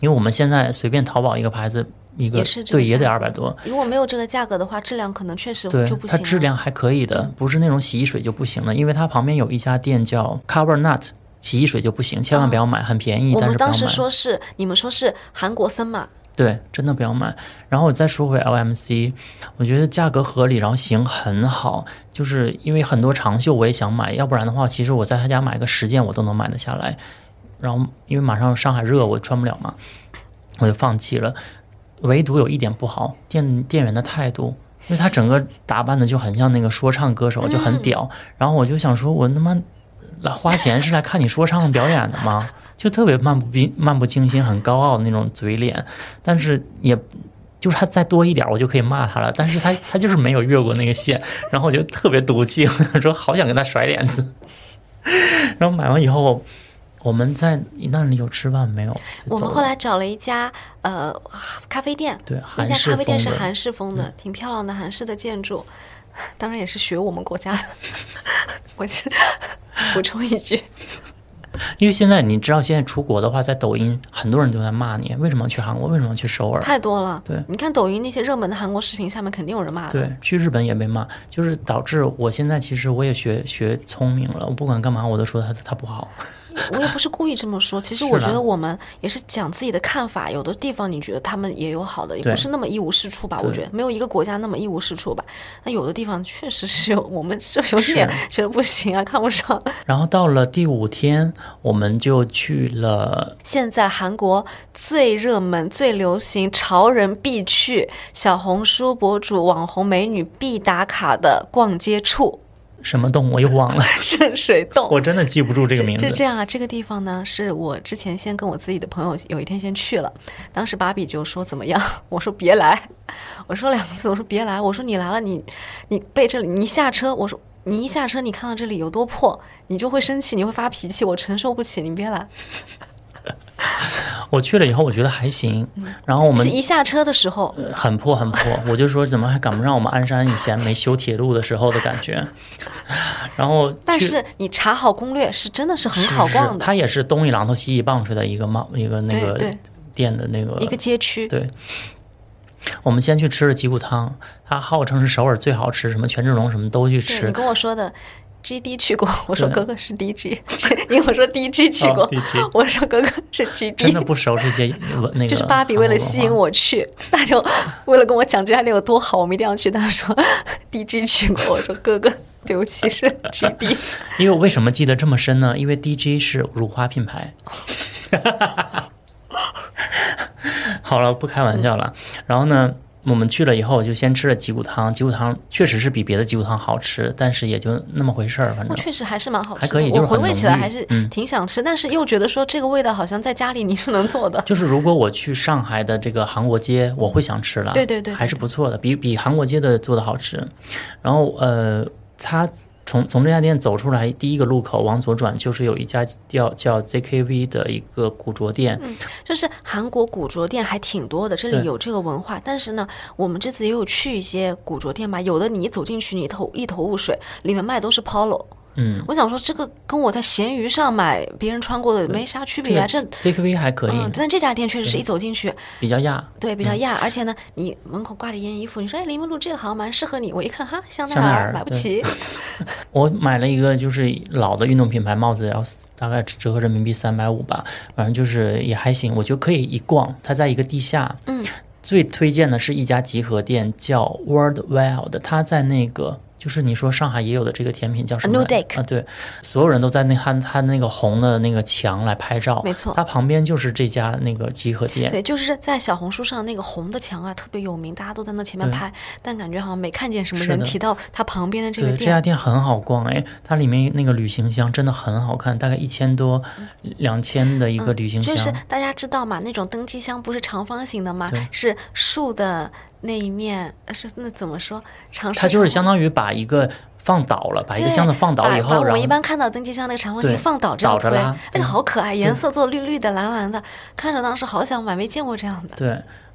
因为我们现在随便淘宝一个牌子，一个也是这个对也得二百多。如果没有这个价格的话，质量可能确实对就不，行它。质量还可以的，不是那种洗衣水就不行了，因为它旁边有一家店叫 Cover Nut，洗衣水就不行，千万不要买，很便宜，我们当时但是不要买。说是你们说是韩国森马，对，真的不要买。然后我再说回 LMC，我觉得价格合理，然后型很好，就是因为很多长袖我也想买，要不然的话，其实我在他家买个十件我都能买得下来。然后因为马上上海热，我穿不了嘛，我就放弃了。唯独有一点不好，店店员的态度，因为他整个打扮的就很像那个说唱歌手，就很屌。然后我就想说，我他妈来花钱是来看你说唱表演的吗？(laughs) 就特别漫不经漫不经心、很高傲的那种嘴脸，但是也就是他再多一点，我就可以骂他了。但是他他就是没有越过那个线，然后我就特别赌气，我说好想跟他甩脸子。然后买完以后，我们在那里有吃饭没有？我们后来找了一家呃咖啡店，对那家咖啡店是韩式风的，挺漂亮的韩式的建筑，当然也是学我们国家的。(laughs) 我是补充一句，因为现在你知道，现在出国的话，在抖音很多人都在骂你，为什么去韩国？为什么去首尔？太多了。对你看抖音那些热门的韩国视频，下面肯定有人骂的。对，去日本也被骂，就是导致我现在其实我也学学聪明了，我不管干嘛我都说他他不好。我也不是故意这么说，其实我觉得我们也是讲自己的看法，有的地方你觉得他们也有好的，也不是那么一无是处吧？我觉得没有一个国家那么一无是处吧。那有的地方确实是有，我们是有点觉得不行啊，看不上。(laughs) 然后到了第五天，我们就去了，现在韩国最热门、最流行、潮人必去、小红书博主、网红美女必打卡的逛街处什么洞我又忘了，—— (laughs) 圣水洞。我真的记不住这个名字。是这样啊，这个地方呢，是我之前先跟我自己的朋友有一天先去了，当时芭比就说怎么样，我说别来，我说两个字，我说别来，我说你来了，你你被这里，你一下车，我说你一下车，你看到这里有多破，你就会生气，你会发脾气，我承受不起，你别来。(laughs) 我去了以后，我觉得还行。然后我们是一下车的时候，呃很破很破，(laughs) 我就说怎么还赶不上我们鞍山以前没修铁路的时候的感觉。(laughs) 然后，但是你查好攻略是真的是很好逛的，它也是东一榔头西一棒槌的一个帽一个那个店的那个一个街区。对。我们先去吃了鸡骨汤，它号称是首尔最好吃，什么权志龙什么都去吃你。跟我说的。G D 去过，我说哥哥是 D G，是因为我说 D G 去过，哦，DG 我说哥哥是 G D，真的不熟这些那个。就是芭比为了吸引，我去，他就为了跟我讲这家店有多好，我们一定要去。他说 D G 去过，我说哥哥，对不起，是 G D。(laughs) 因为我为什么记得这么深呢？因为 DG 是乳花品牌。(laughs) 好了，不开玩笑了。然后呢，我们去了以后就先吃了脊骨汤，脊骨汤确实是比别的脊骨汤好吃，但是也就那么回事儿，反正。那确实还是蛮好吃的，还可以就是我回味起来还是嗯挺想吃，但是又觉得说这个味道好像在家里你是能做的。就是如果我去上海的这个韩国街，我会想吃了，对对对对还是不错的，比比韩国街的做的好吃。然后呃，它从从这家店走出来，第一个路口往左转就是有一家叫叫 ZKV 的一个古着店，嗯就是韩国古着店还挺多的，这里有这个文化。但是呢，我们这次也有去一些古着店吧，有的你一走进去，你一头一头雾水，里面卖都是 Polo。嗯，我想说，这个跟我在闲鱼上买别人穿过的没啥区别啊。这 ZKV 还可以，嗯，但这家店确实是一走进去，比较亚。对，比较亚，而且呢，你门口挂着一件衣服，你说哎，林梦露这个好像蛮适合你，我一看哈，香奈儿买不起，(laughs) 我买了一个就是老的运动品牌帽子，要大概折合人民币三百五吧，反正就是也还行，我觉得可以一逛。它在一个地下，嗯，最推荐的是一家集合店，叫 World Wild，它在那个。就是你说上海也有的这个甜品叫什么啊？对，所有人都在那它它那个红的那个墙来拍照，没错它旁边就是这家那个集合店，对，就是在小红书上那个红的墙啊，特别有名，大家都在那前面拍，但感觉好像没看见什么人提到它旁边的这对，个这家店。很好逛哎，它里面那个旅行箱真的很好看，大概一千多、两千的一个旅行箱。嗯就是大家知道嘛，那种登机箱不是长方形的吗？是竖的那一面，呃是那怎么说？长它就是相当当于把一个放倒了，把一个箱子放倒以后，把我然后们一般看到登机箱那个长方形放倒这样推，倒着拉哎，嗯好可爱，颜色做绿绿的、蓝蓝的，看着当时好想买，没见过这样的。对，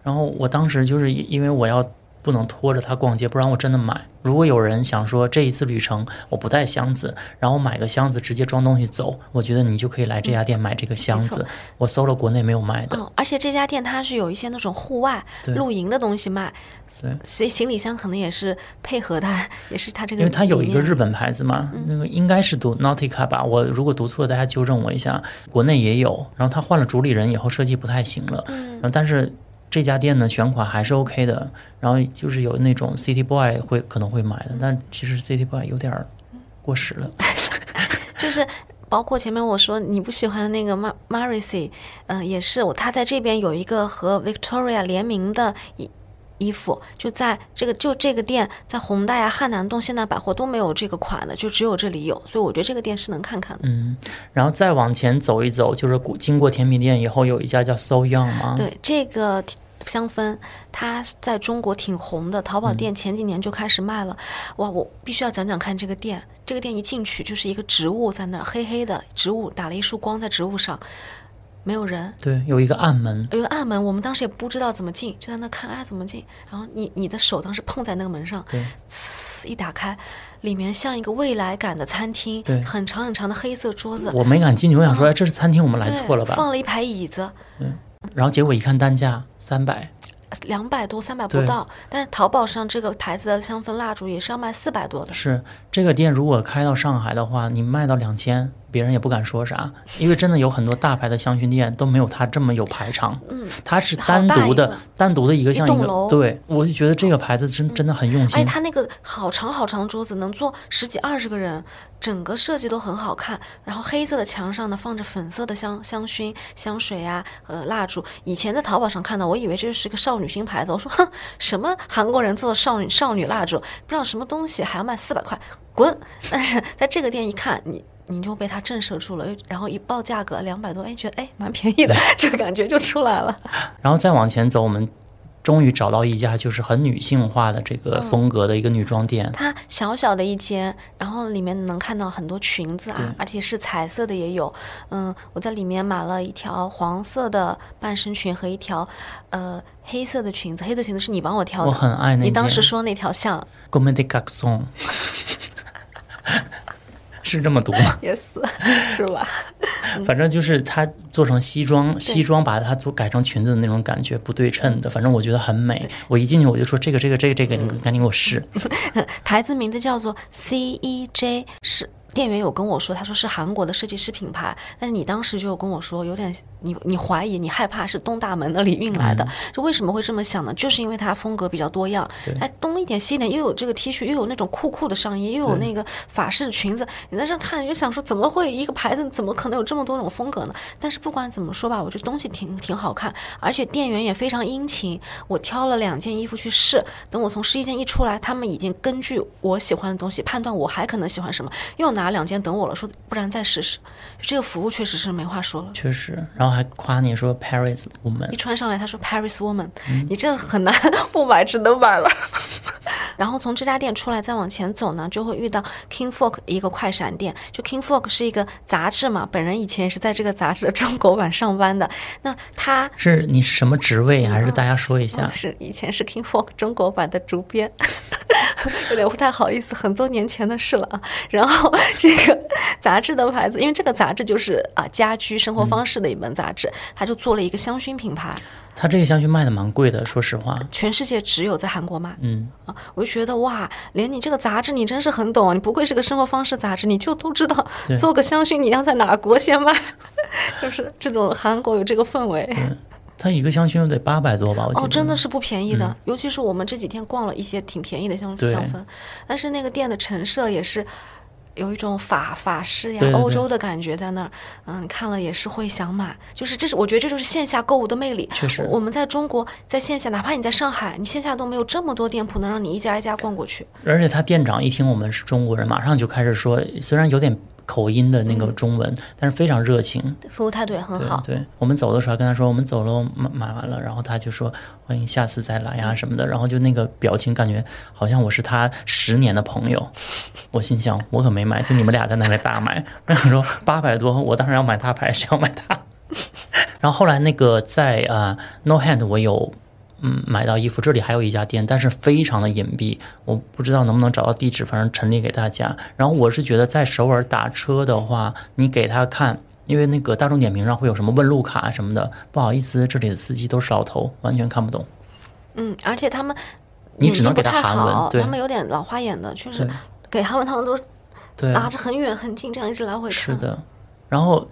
然后我当时就是因为我要不能拖着它逛街，不然我真的买。如果有人想说这一次旅程我不带箱子，然后买个箱子直接装东西走，我觉得你就可以来这家店买这个箱子。我搜了国内没有卖的，嗯，而且这家店它是有一些那种户外露营的东西卖，对。所以行李箱可能也是配合它，(laughs) 也是它这个。因为它有一个日。本牌子嘛，那个应该是读 Nautica 吧，我如果读错，大家纠正我一下。国内也有，然后他换了主理人以后，设计不太行了，嗯然后但是这家店呢选款还是 OK 的，然后就是有那种 City Boy 会可能会买的，但其实 City Boy 有点过时了。(laughs) 就是包括前面我说你不喜欢的那个 Mar m a r i s y 嗯、也是我他在这边有一个和 Victoria 联名的一衣服，就在这个就这个店，在宏大呀、汉南洞、现代百货都没有这个款的，就只有这里有，所以我觉得这个店是能看看的。嗯，然后再往前走一走，就是古经过甜品店以后，有一家叫 So Young 吗，对，这个香氛，它在中国挺红的，淘宝店前几年就开始卖了。哇，我必须要讲讲看这个店。这个店一进去就是一个植物在那儿，黑黑的植物，打了一束光在植物上，没有人。对，有一个暗门，有一个暗门，我们当时也不知道怎么进，就在那看，哎，怎么进？然后你你的手当时碰在那个门上，对，呲一打开，里面像一个未来感的餐厅，对。很长很长的黑色桌子，我没敢进去，我想说，嗯。哎，这是餐厅，我们来错了吧？放了一排椅子，嗯然后结果一看单价三百，两百多、三百不到，但是淘宝上这个牌子的香氛蜡烛也是要卖四百多的。是这个店如果开到上海的话，你卖到两千，别人也不敢说啥，因为真的有很多大牌的香薰店都没有它这么有排场。嗯，它是单独的单独的一个像一个对，我就觉得这个牌子真真的很用心哎，心。它那个好长好长的桌子，能坐十几二十个人，整个设计都很好看。然后黑色的墙上呢放着粉色的香香薰、香水啊，呃，蜡烛。以前在淘宝上看到，我以为这是个少女心牌子，我说哼，什么韩国人做的少女少女蜡烛，不知道什么东西还要卖四百块，滚！但是在这个店一看，你。你就被它震慑住了，然后一报价格两百多，哎，觉得哎蛮便宜的，(laughs) 这个感觉就出来了。然后再往前走，我们终于找到一家就是很女性化的这个嗯风格的一个女装店。它小小的一间，然后里面能看到很多裙子啊，而且是彩色的也有。嗯，我在里面买了一条黄色的半身裙和一条呃黑色的裙子，黑色裙子是你帮我挑的我。很爱那件。你当时说那条像 (laughs) 是这么读吗？(laughs) 也是是吧？(laughs) 反正就是它做成西装，西装把它做改成裙子的那种感觉，不对称的，反正我觉得很美。我一进去我就说这个这个这个这个，你赶紧给我试。(laughs) 牌子名字叫做 CEJ，是店员有跟我说，他说是韩国的设计师品牌，但是你当时就有跟我说，有点你你怀疑，你害怕是东大门那里运来的，就为什么会这么想呢？就是因为它风格比较多样，哎，东一点西一点，又有这个 T 恤，又有那种酷酷的上衣，又有那个法式的裙子，你在这看你就想说，怎么会一个牌子怎么可能有这么多种风格呢？但是不管怎么说吧，我觉得东西挺挺好看，而且店员也非常殷勤，我挑了两件衣服去试，等我从试衣间一出来，他们已经根据我喜欢的东西判断我还可能喜欢什么，又拿两件等我了，说不然再试试。这个服务确实是没话说了。确实，然后还夸你说 Paris woman，一穿上来，他说 Paris Woman，、你这很难 (laughs) 不买，只能买了。(laughs) 然后从这家店出来，再往前走呢，就会遇到 King Folk 一个快闪店。就 King Folk 是一个杂志嘛，本人以前也是在这个杂志的中国版上班的。那他是你是什么职位？还是大家说一下？是以前是 King Folk 中国版的主编，(laughs) 有点不太好意思，很多年前的事了啊。然后 (laughs) 这个杂志的牌子，因为这个杂志就是啊家居生活方式的一本杂志，他就做了一个香薰品牌，他这个香薰卖的蛮贵的，说实话。全世界只有在韩国卖。嗯，啊，我就觉得哇，连你这个杂志你真是很懂啊！你不愧是个生活方式杂志，你就都知道做个香薰你要在哪国先卖，(laughs) 就是这种韩国有这个氛围。它一个香薰得八百多吧，我。哦，真的是不便宜的，尤其是我们这几天逛了一些挺便宜的香对香氛，但是那个店的陈设也是。有一种法法式呀欧洲的感觉在那儿，嗯，看了也是会想买。就是这是我觉得这就是线下购物的魅力。确实我们在中国在线下，哪怕你在上海，你线下都没有这么多店铺能让你一家一家逛过去。而且他店长一听我们是中国人，马上就开始说，虽然有点口音的那个中文，但是非常热情。服务态度也很好。对，我们走的时候还跟他说我们走了，买买完了，然后他就说欢迎下次再来呀、什么的，然后就那个表情感觉好像我是他十年的朋友。(laughs) 我心想我可没买，就你们俩在那里大买。我 (laughs) 想说八百多，我当然要买大牌，谁要买它？(laughs) 然后后来那个在啊、No Hand 我有嗯买到衣服，这里还有一家店，但是非常的隐蔽，我不知道能不能找到地址，反正陈列给大家。然后我是觉得在首尔打车的话，你给他看。因为那个大众点评上会有什么问路卡什么的，不好意思，这里的司机都是老头，完全看不懂。嗯，而且他们你只能给他韩文，对他们有点老花眼的，确实给韩文他们都，拿着很远很近，这样一直来回看。是的。然后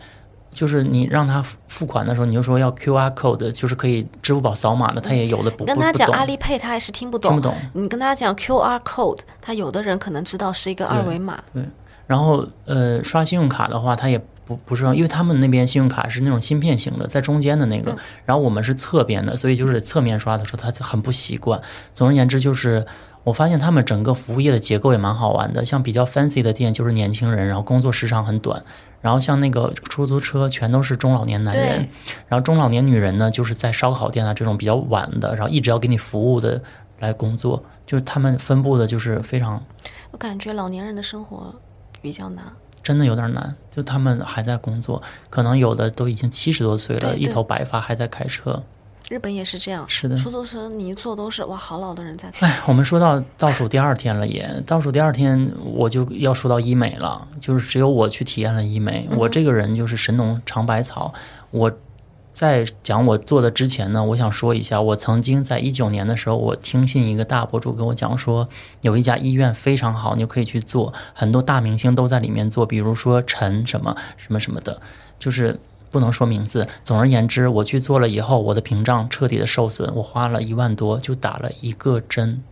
就是你让他付付款的时候，你就说要 QR code，就是可以支付宝扫码的，他也有的不你跟他讲阿里配，他还是听不懂。听不懂。你跟他讲 QR code，他有的人可能知道是一个二维码。对然后呃，刷信用卡的话，他也不不是让，因为他们那边信用卡是那种芯片型的，在中间的那个，然后我们是侧边的，所以就是侧面刷的时候，他很不习惯。总而言之，就是我我发现他们整个服务业的结构也蛮好玩的。像比较 fancy 的店就是年轻人，然后工作时长很短。然后像那个出租车全都是中老年男人，然后中老年女人呢，就是在烧烤店啊这种比较晚的，然后一直要给你服务的来工作，就是他们分布的就是非常。我感觉老年人的生活比较难，真的有点难。就他们还在工作，可能有的都已经七十多岁了，一头白发还在开车。日本也是这样，是的，出租车你一坐都是哇，好老的人在。哎，我们说到倒数第二天了，也倒数第二天，我就要说到医美了，就是只有我去体验了医美。我这个人就是神农尝百草。我在讲我做的之前呢，我想说一下，我曾经在一九年的时候，我听信一个大博主跟我讲说，有一家医院非常好，你就可以去做，很多大明星都在里面做，比如说陈什么什么什么的，就是。不能说名字。总而言之，我去做了以后，我的屏障彻底的受损，我花了一万多就打了一个针，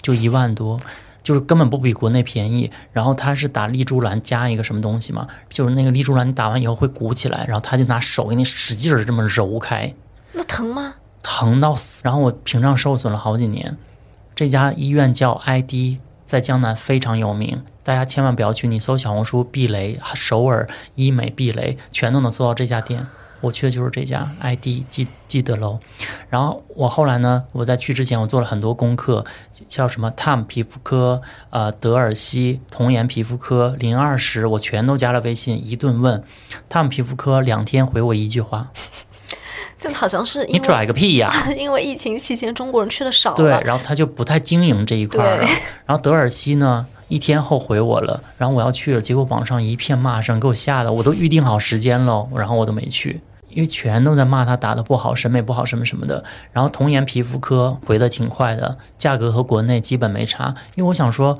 就一万多，就是根本不比国内便宜。然后他是打立珠兰加一个什么东西嘛，就是那个立珠兰你打完以后会鼓起来，然后他就拿手给你使劲儿这么揉开。那疼吗？疼到死。然后我屏障受损了好几年。这家医院叫 ID，在江南非常有名。大家千万不要去，你搜小红书避雷，首尔医美避雷，全都能搜到这家店。我去的就是这家，ID 记记得喽。然后我后来呢，我在去之前我做了很多功课，叫什么 Tom 皮肤科、呃德尔西童颜皮肤科、零二十，我全都加了微信，一顿问。Tom 皮肤科两天回我一句话，(laughs) 这好像是你拽个屁呀！(laughs) 因为疫情期间中国人去的少，对，然后他就不太经营这一块了。(laughs) 然后德尔西呢？一天后回我了，然后我要去了，结果网上一片骂声，给我吓得，我都预定好时间了，然后我都没去，因为全都在骂他打的不好，审美不好什么什么的。然后童颜皮肤科回的挺快的，价格和国内基本没差。因为我想说，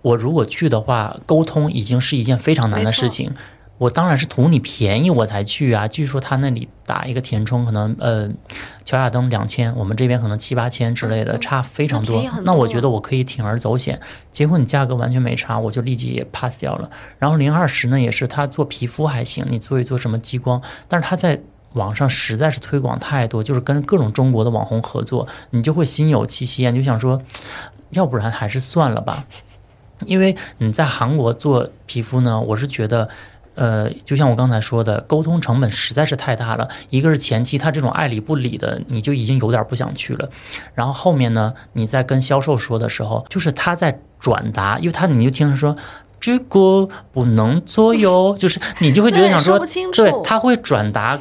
我如果去的话，沟通已经是一件非常难的事情。我当然是图你便宜我才去啊！据说他那里打一个填充可能呃，乔亚登两千，我们这边可能七八千之类的，差非常多。那我觉得我可以铤而走险，结果你价格完全没差，我就立即也 pass 掉了。然后零二十呢，也是他做皮肤还行，你做一做什么激光，但是他在网上实在是推广太多，就是跟各种中国的网红合作，你就会心有戚戚，你就想说，(tsk) 要不然还是算了吧。因为你在韩国做皮肤呢，我是觉得。呃，就像我刚才说的，沟通成本实在是太大了。一个是前期他这种爱理不理的，你就已经有点不想去了。然后后面呢，你在跟销售说的时候，就是他在转达，因为他你就听他说这个不能做哟，就是你就会觉得想说，对，(laughs) 他会转达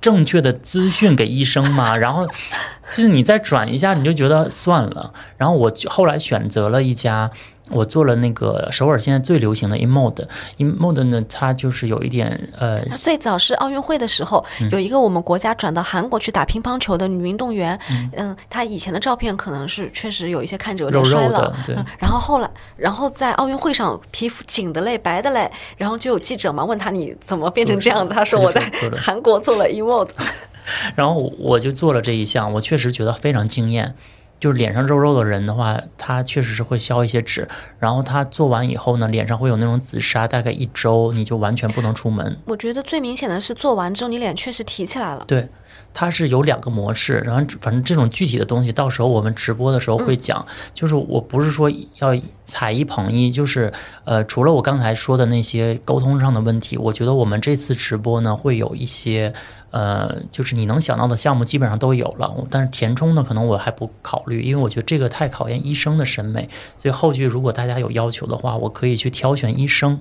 正确的资讯给医生嘛。然后就是你再转一下，你就觉得算了。然后我后来选择了一家。我做了那个首尔现在最流行的 Emode，Emode 呢，它就是有一点呃，最早是奥运会的时候，有一个我们国家转到韩国去打乒乓球的女运动员，嗯，她以前的照片可能是确实有一些看着有点衰老，对。然后后来，然后在奥运会上皮肤紧的嘞，白的嘞，然后就有记者嘛问她你怎么变成这样的？他说我在韩国做了 Emode，(laughs) 然后我就做了这一项，我确实觉得非常惊艳。就是脸上肉肉的人的话，他确实是会消一些脂，然后他做完以后呢，脸上会有那种紫砂，大概一周你就完全不能出门。我觉得最明显的是做完之后你脸确实提起来了。对，它是有两个模式，然后反正这种具体的东西到时候我们直播的时候会讲。就是我不是说要踩一捧一，就是呃，除了我刚才说的那些沟通上的问题，我觉得我们这次直播呢会有一些。呃，就是你能想到的项目基本上都有了，但是填充呢，可能我还不考虑，因为我觉得这个太考验医生的审美。所以后续如果大家有要求的话，我可以去挑选医生，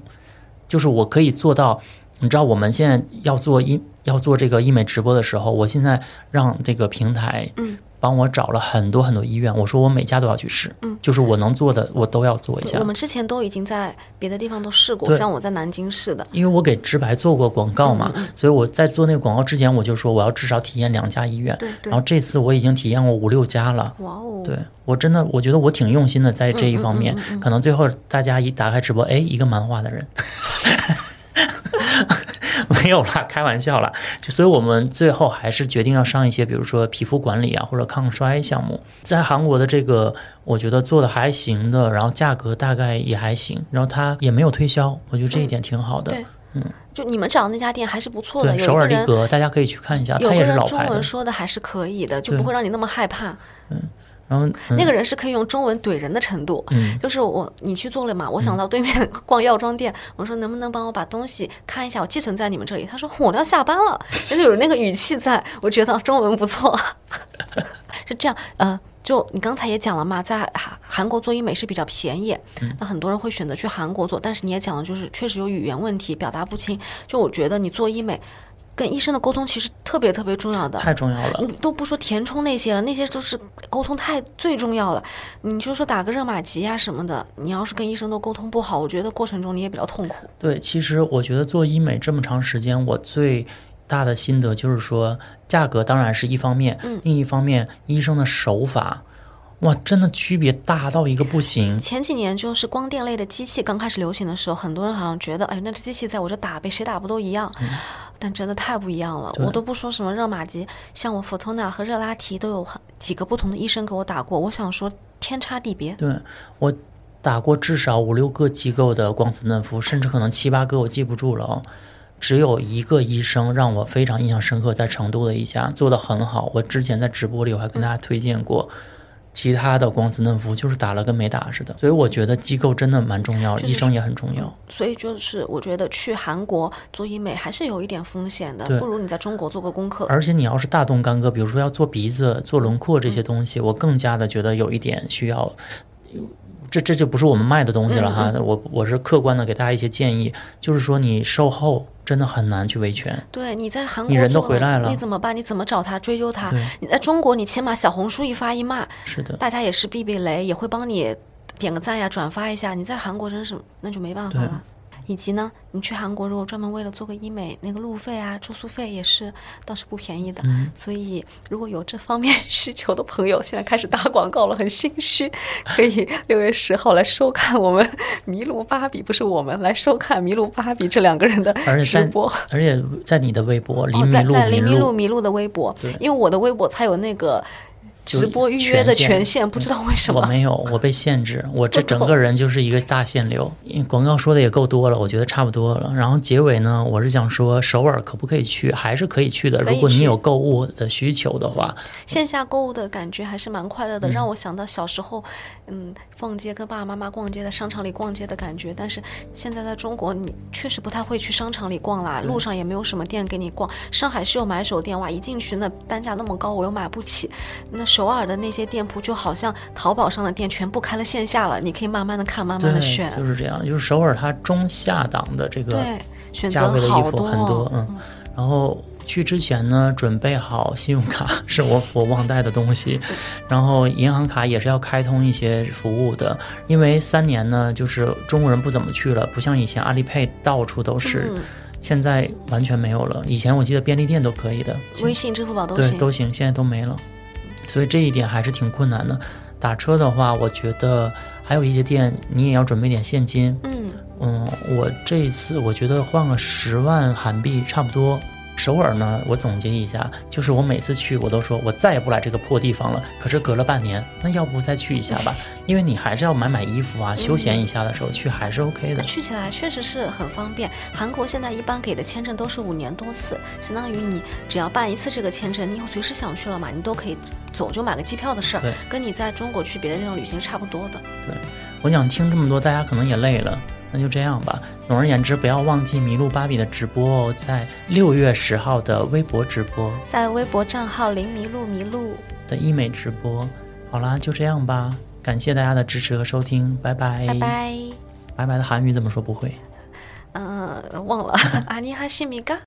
就是我可以做到。你知道我们现在要做医要做这个医美直播的时候，我现在让这个平台，嗯。帮我找了很多很多医院，我说我每家都要去试，嗯，就是我能做的我都要做一下。我们之前都已经在别的地方都试过，像我在南京试的。因为我给直白做过广告嘛，所以我在做那个广告之前，我就说我要至少体验两家医院。对然后这次我已经体验过五六家了。哇哦！对我真的我觉得我挺用心的在这一方面，可能最后大家一打开直播，哎，一个漫画的人。(laughs) (laughs) 没有啦，开玩笑啦。就所以我们最后还是决定要上一些，比如说皮肤管理啊，或者抗衰项目。在韩国的这个，我觉得做的还行的，然后价格大概也还行，然后它也没有推销，我觉得这一点挺好的。嗯，就你们找的那家店还是不错的，首尔丽格，大家可以去看一下，它也是老牌的。中文说的还是可以的，就不会让你那么害怕。嗯。然后、嗯、那个人是可以用中文怼人的程度。嗯就是我你去做了嘛，我想到对面 (laughs) 逛药妆店，我说能不能帮我把东西看一下，我寄存在你们这里。他说我都要下班了，就是有那个语气在，我觉得中文不错。(laughs) 是这样，呃，就你刚才也讲了嘛，在韩韩国做医美是比较便宜，那很多人会选择去韩国做，但是你也讲了，就是确实有语言问题，表达不清。就我觉得你做医美。跟医生的沟通其实特别特别重要的，太重要了。你都不说填充那些了，那些都是沟通太最重要了。你就说打个热玛吉呀、什么的，你要是跟医生都沟通不好，我觉得过程中你也比较痛苦。对，其实我觉得做医美这么长时间，我最大的心得就是说，价格当然是一方面，嗯另一方面医生的手法，哇，真的区别大到一个不行。前几年就是光电类的机器刚开始流行的时候，很多人好像觉得，哎，那这机器在我这打呗，谁打不都一样？但真的太不一样了。我都不说什么热玛吉，像我 Fotona 和热拉提都有很几个不同的医生给我打过，我想说天差地别。对我打过至少五六个机构的光子嫩肤，甚至可能七八个，我记不住了哦。只有一个医生让我非常印象深刻，在成都的一家做的很好。我之前在直播里我还跟大家推荐过，其他的光子嫩肤就是打了跟没打似的。所以我觉得机构真的蛮重要，就是医生也很重要。所以就是我觉得去韩国做医美还是有一点风险的，不如你在中国做个功课。而且你要是大动干戈，比如说要做鼻子、做轮廓这些东西，我更加的觉得有一点需要。这这就不是我们卖的东西了哈，我我是客观的给大家一些建议，就是说你售后真的很难去维权。对，你在韩国你人都回来了你怎么办？你怎么找他追究他？你在中国，你起码小红书一发一骂，是的，大家也是避避雷，也会帮你点个赞呀、转发一下。你在韩国真是那就没办法了。以及呢，你去韩国如果专门为了做个医美，那个路费啊、住宿费也是倒是不便宜的。嗯所以如果有这方面 (laughs) 需求的朋友，现在开始打广告了，很心虚，可以 (laughs) 六月十号来收看我们麋鹿芭比，不是我们来收看麋鹿芭比这两个人的直播。而且在你的微博林哦，在迷路迷在林迷路路，迷路的微博，因为我的微博才有那个就直播预约的权限，不知道为什么。我没有，我被限制，我这整个人就是一个大限流。因为广告说的也够多了，我觉得差不多了。然后结尾呢，我是想说首尔可不可以去，还是可以去的。如果你有购物的需求的话，线下购物的感觉还是蛮快乐的，嗯让我想到小时候，嗯，逛街跟爸爸妈妈逛街，在商场里逛街的感觉。但是现在在中国，你确实不太会去商场里逛啦，路上也没有什么店给你逛。上海是有买手店，哇，一进去那单价那么高，我又买不起。那首尔的那些店铺就好像淘宝上的店全部开了线下了，你可以慢慢的看，慢慢的，选。就是这样。就是首尔它中下档的这个对，选价择位的衣服好多很多，嗯。然后去之前呢，准备好信用卡 (laughs) 是我我忘带的东西，然后银行卡也是要开通一些服务的，因为三年呢，就是中国人不怎么去了，不像以前阿里 Pay 到处都是，嗯现在完全没有了。以前我记得便利店都可以的，微信、支付宝都对行。都行，现在都没了，所以这一点还是挺困难的。打车的话，我觉得还有一些店你也要准备点现金，嗯，嗯，我这一次我觉得换个十万韩币差不多。首尔呢，我总结一下，就是我每次去我都说我再也不来这个破地方了。可是隔了半年，那要不再去一下吧？(laughs) 因为你还是要买买衣服啊，休闲一下的时候去还是 OK 的。去起来确实是很方便。韩国现在一般给的签证都是五年多次，相当于你只要办一次这个签证，你以后随时想去了嘛，你都可以走就买个机票的事儿，跟你在中国去别的地方旅行是差不多的。对我想听这么多，大家可能也累了，那就这样吧。总而言之，不要忘记麋鹿芭比的直播哦，在六月十号的微博直播在微博账号零麋鹿麋鹿，的医美直播。好啦，就这样吧，感谢大家的支持和收听，拜拜。拜拜。拜拜的韩语怎么说不会？嗯、忘了 (laughs) 阿尼哈西米嘎。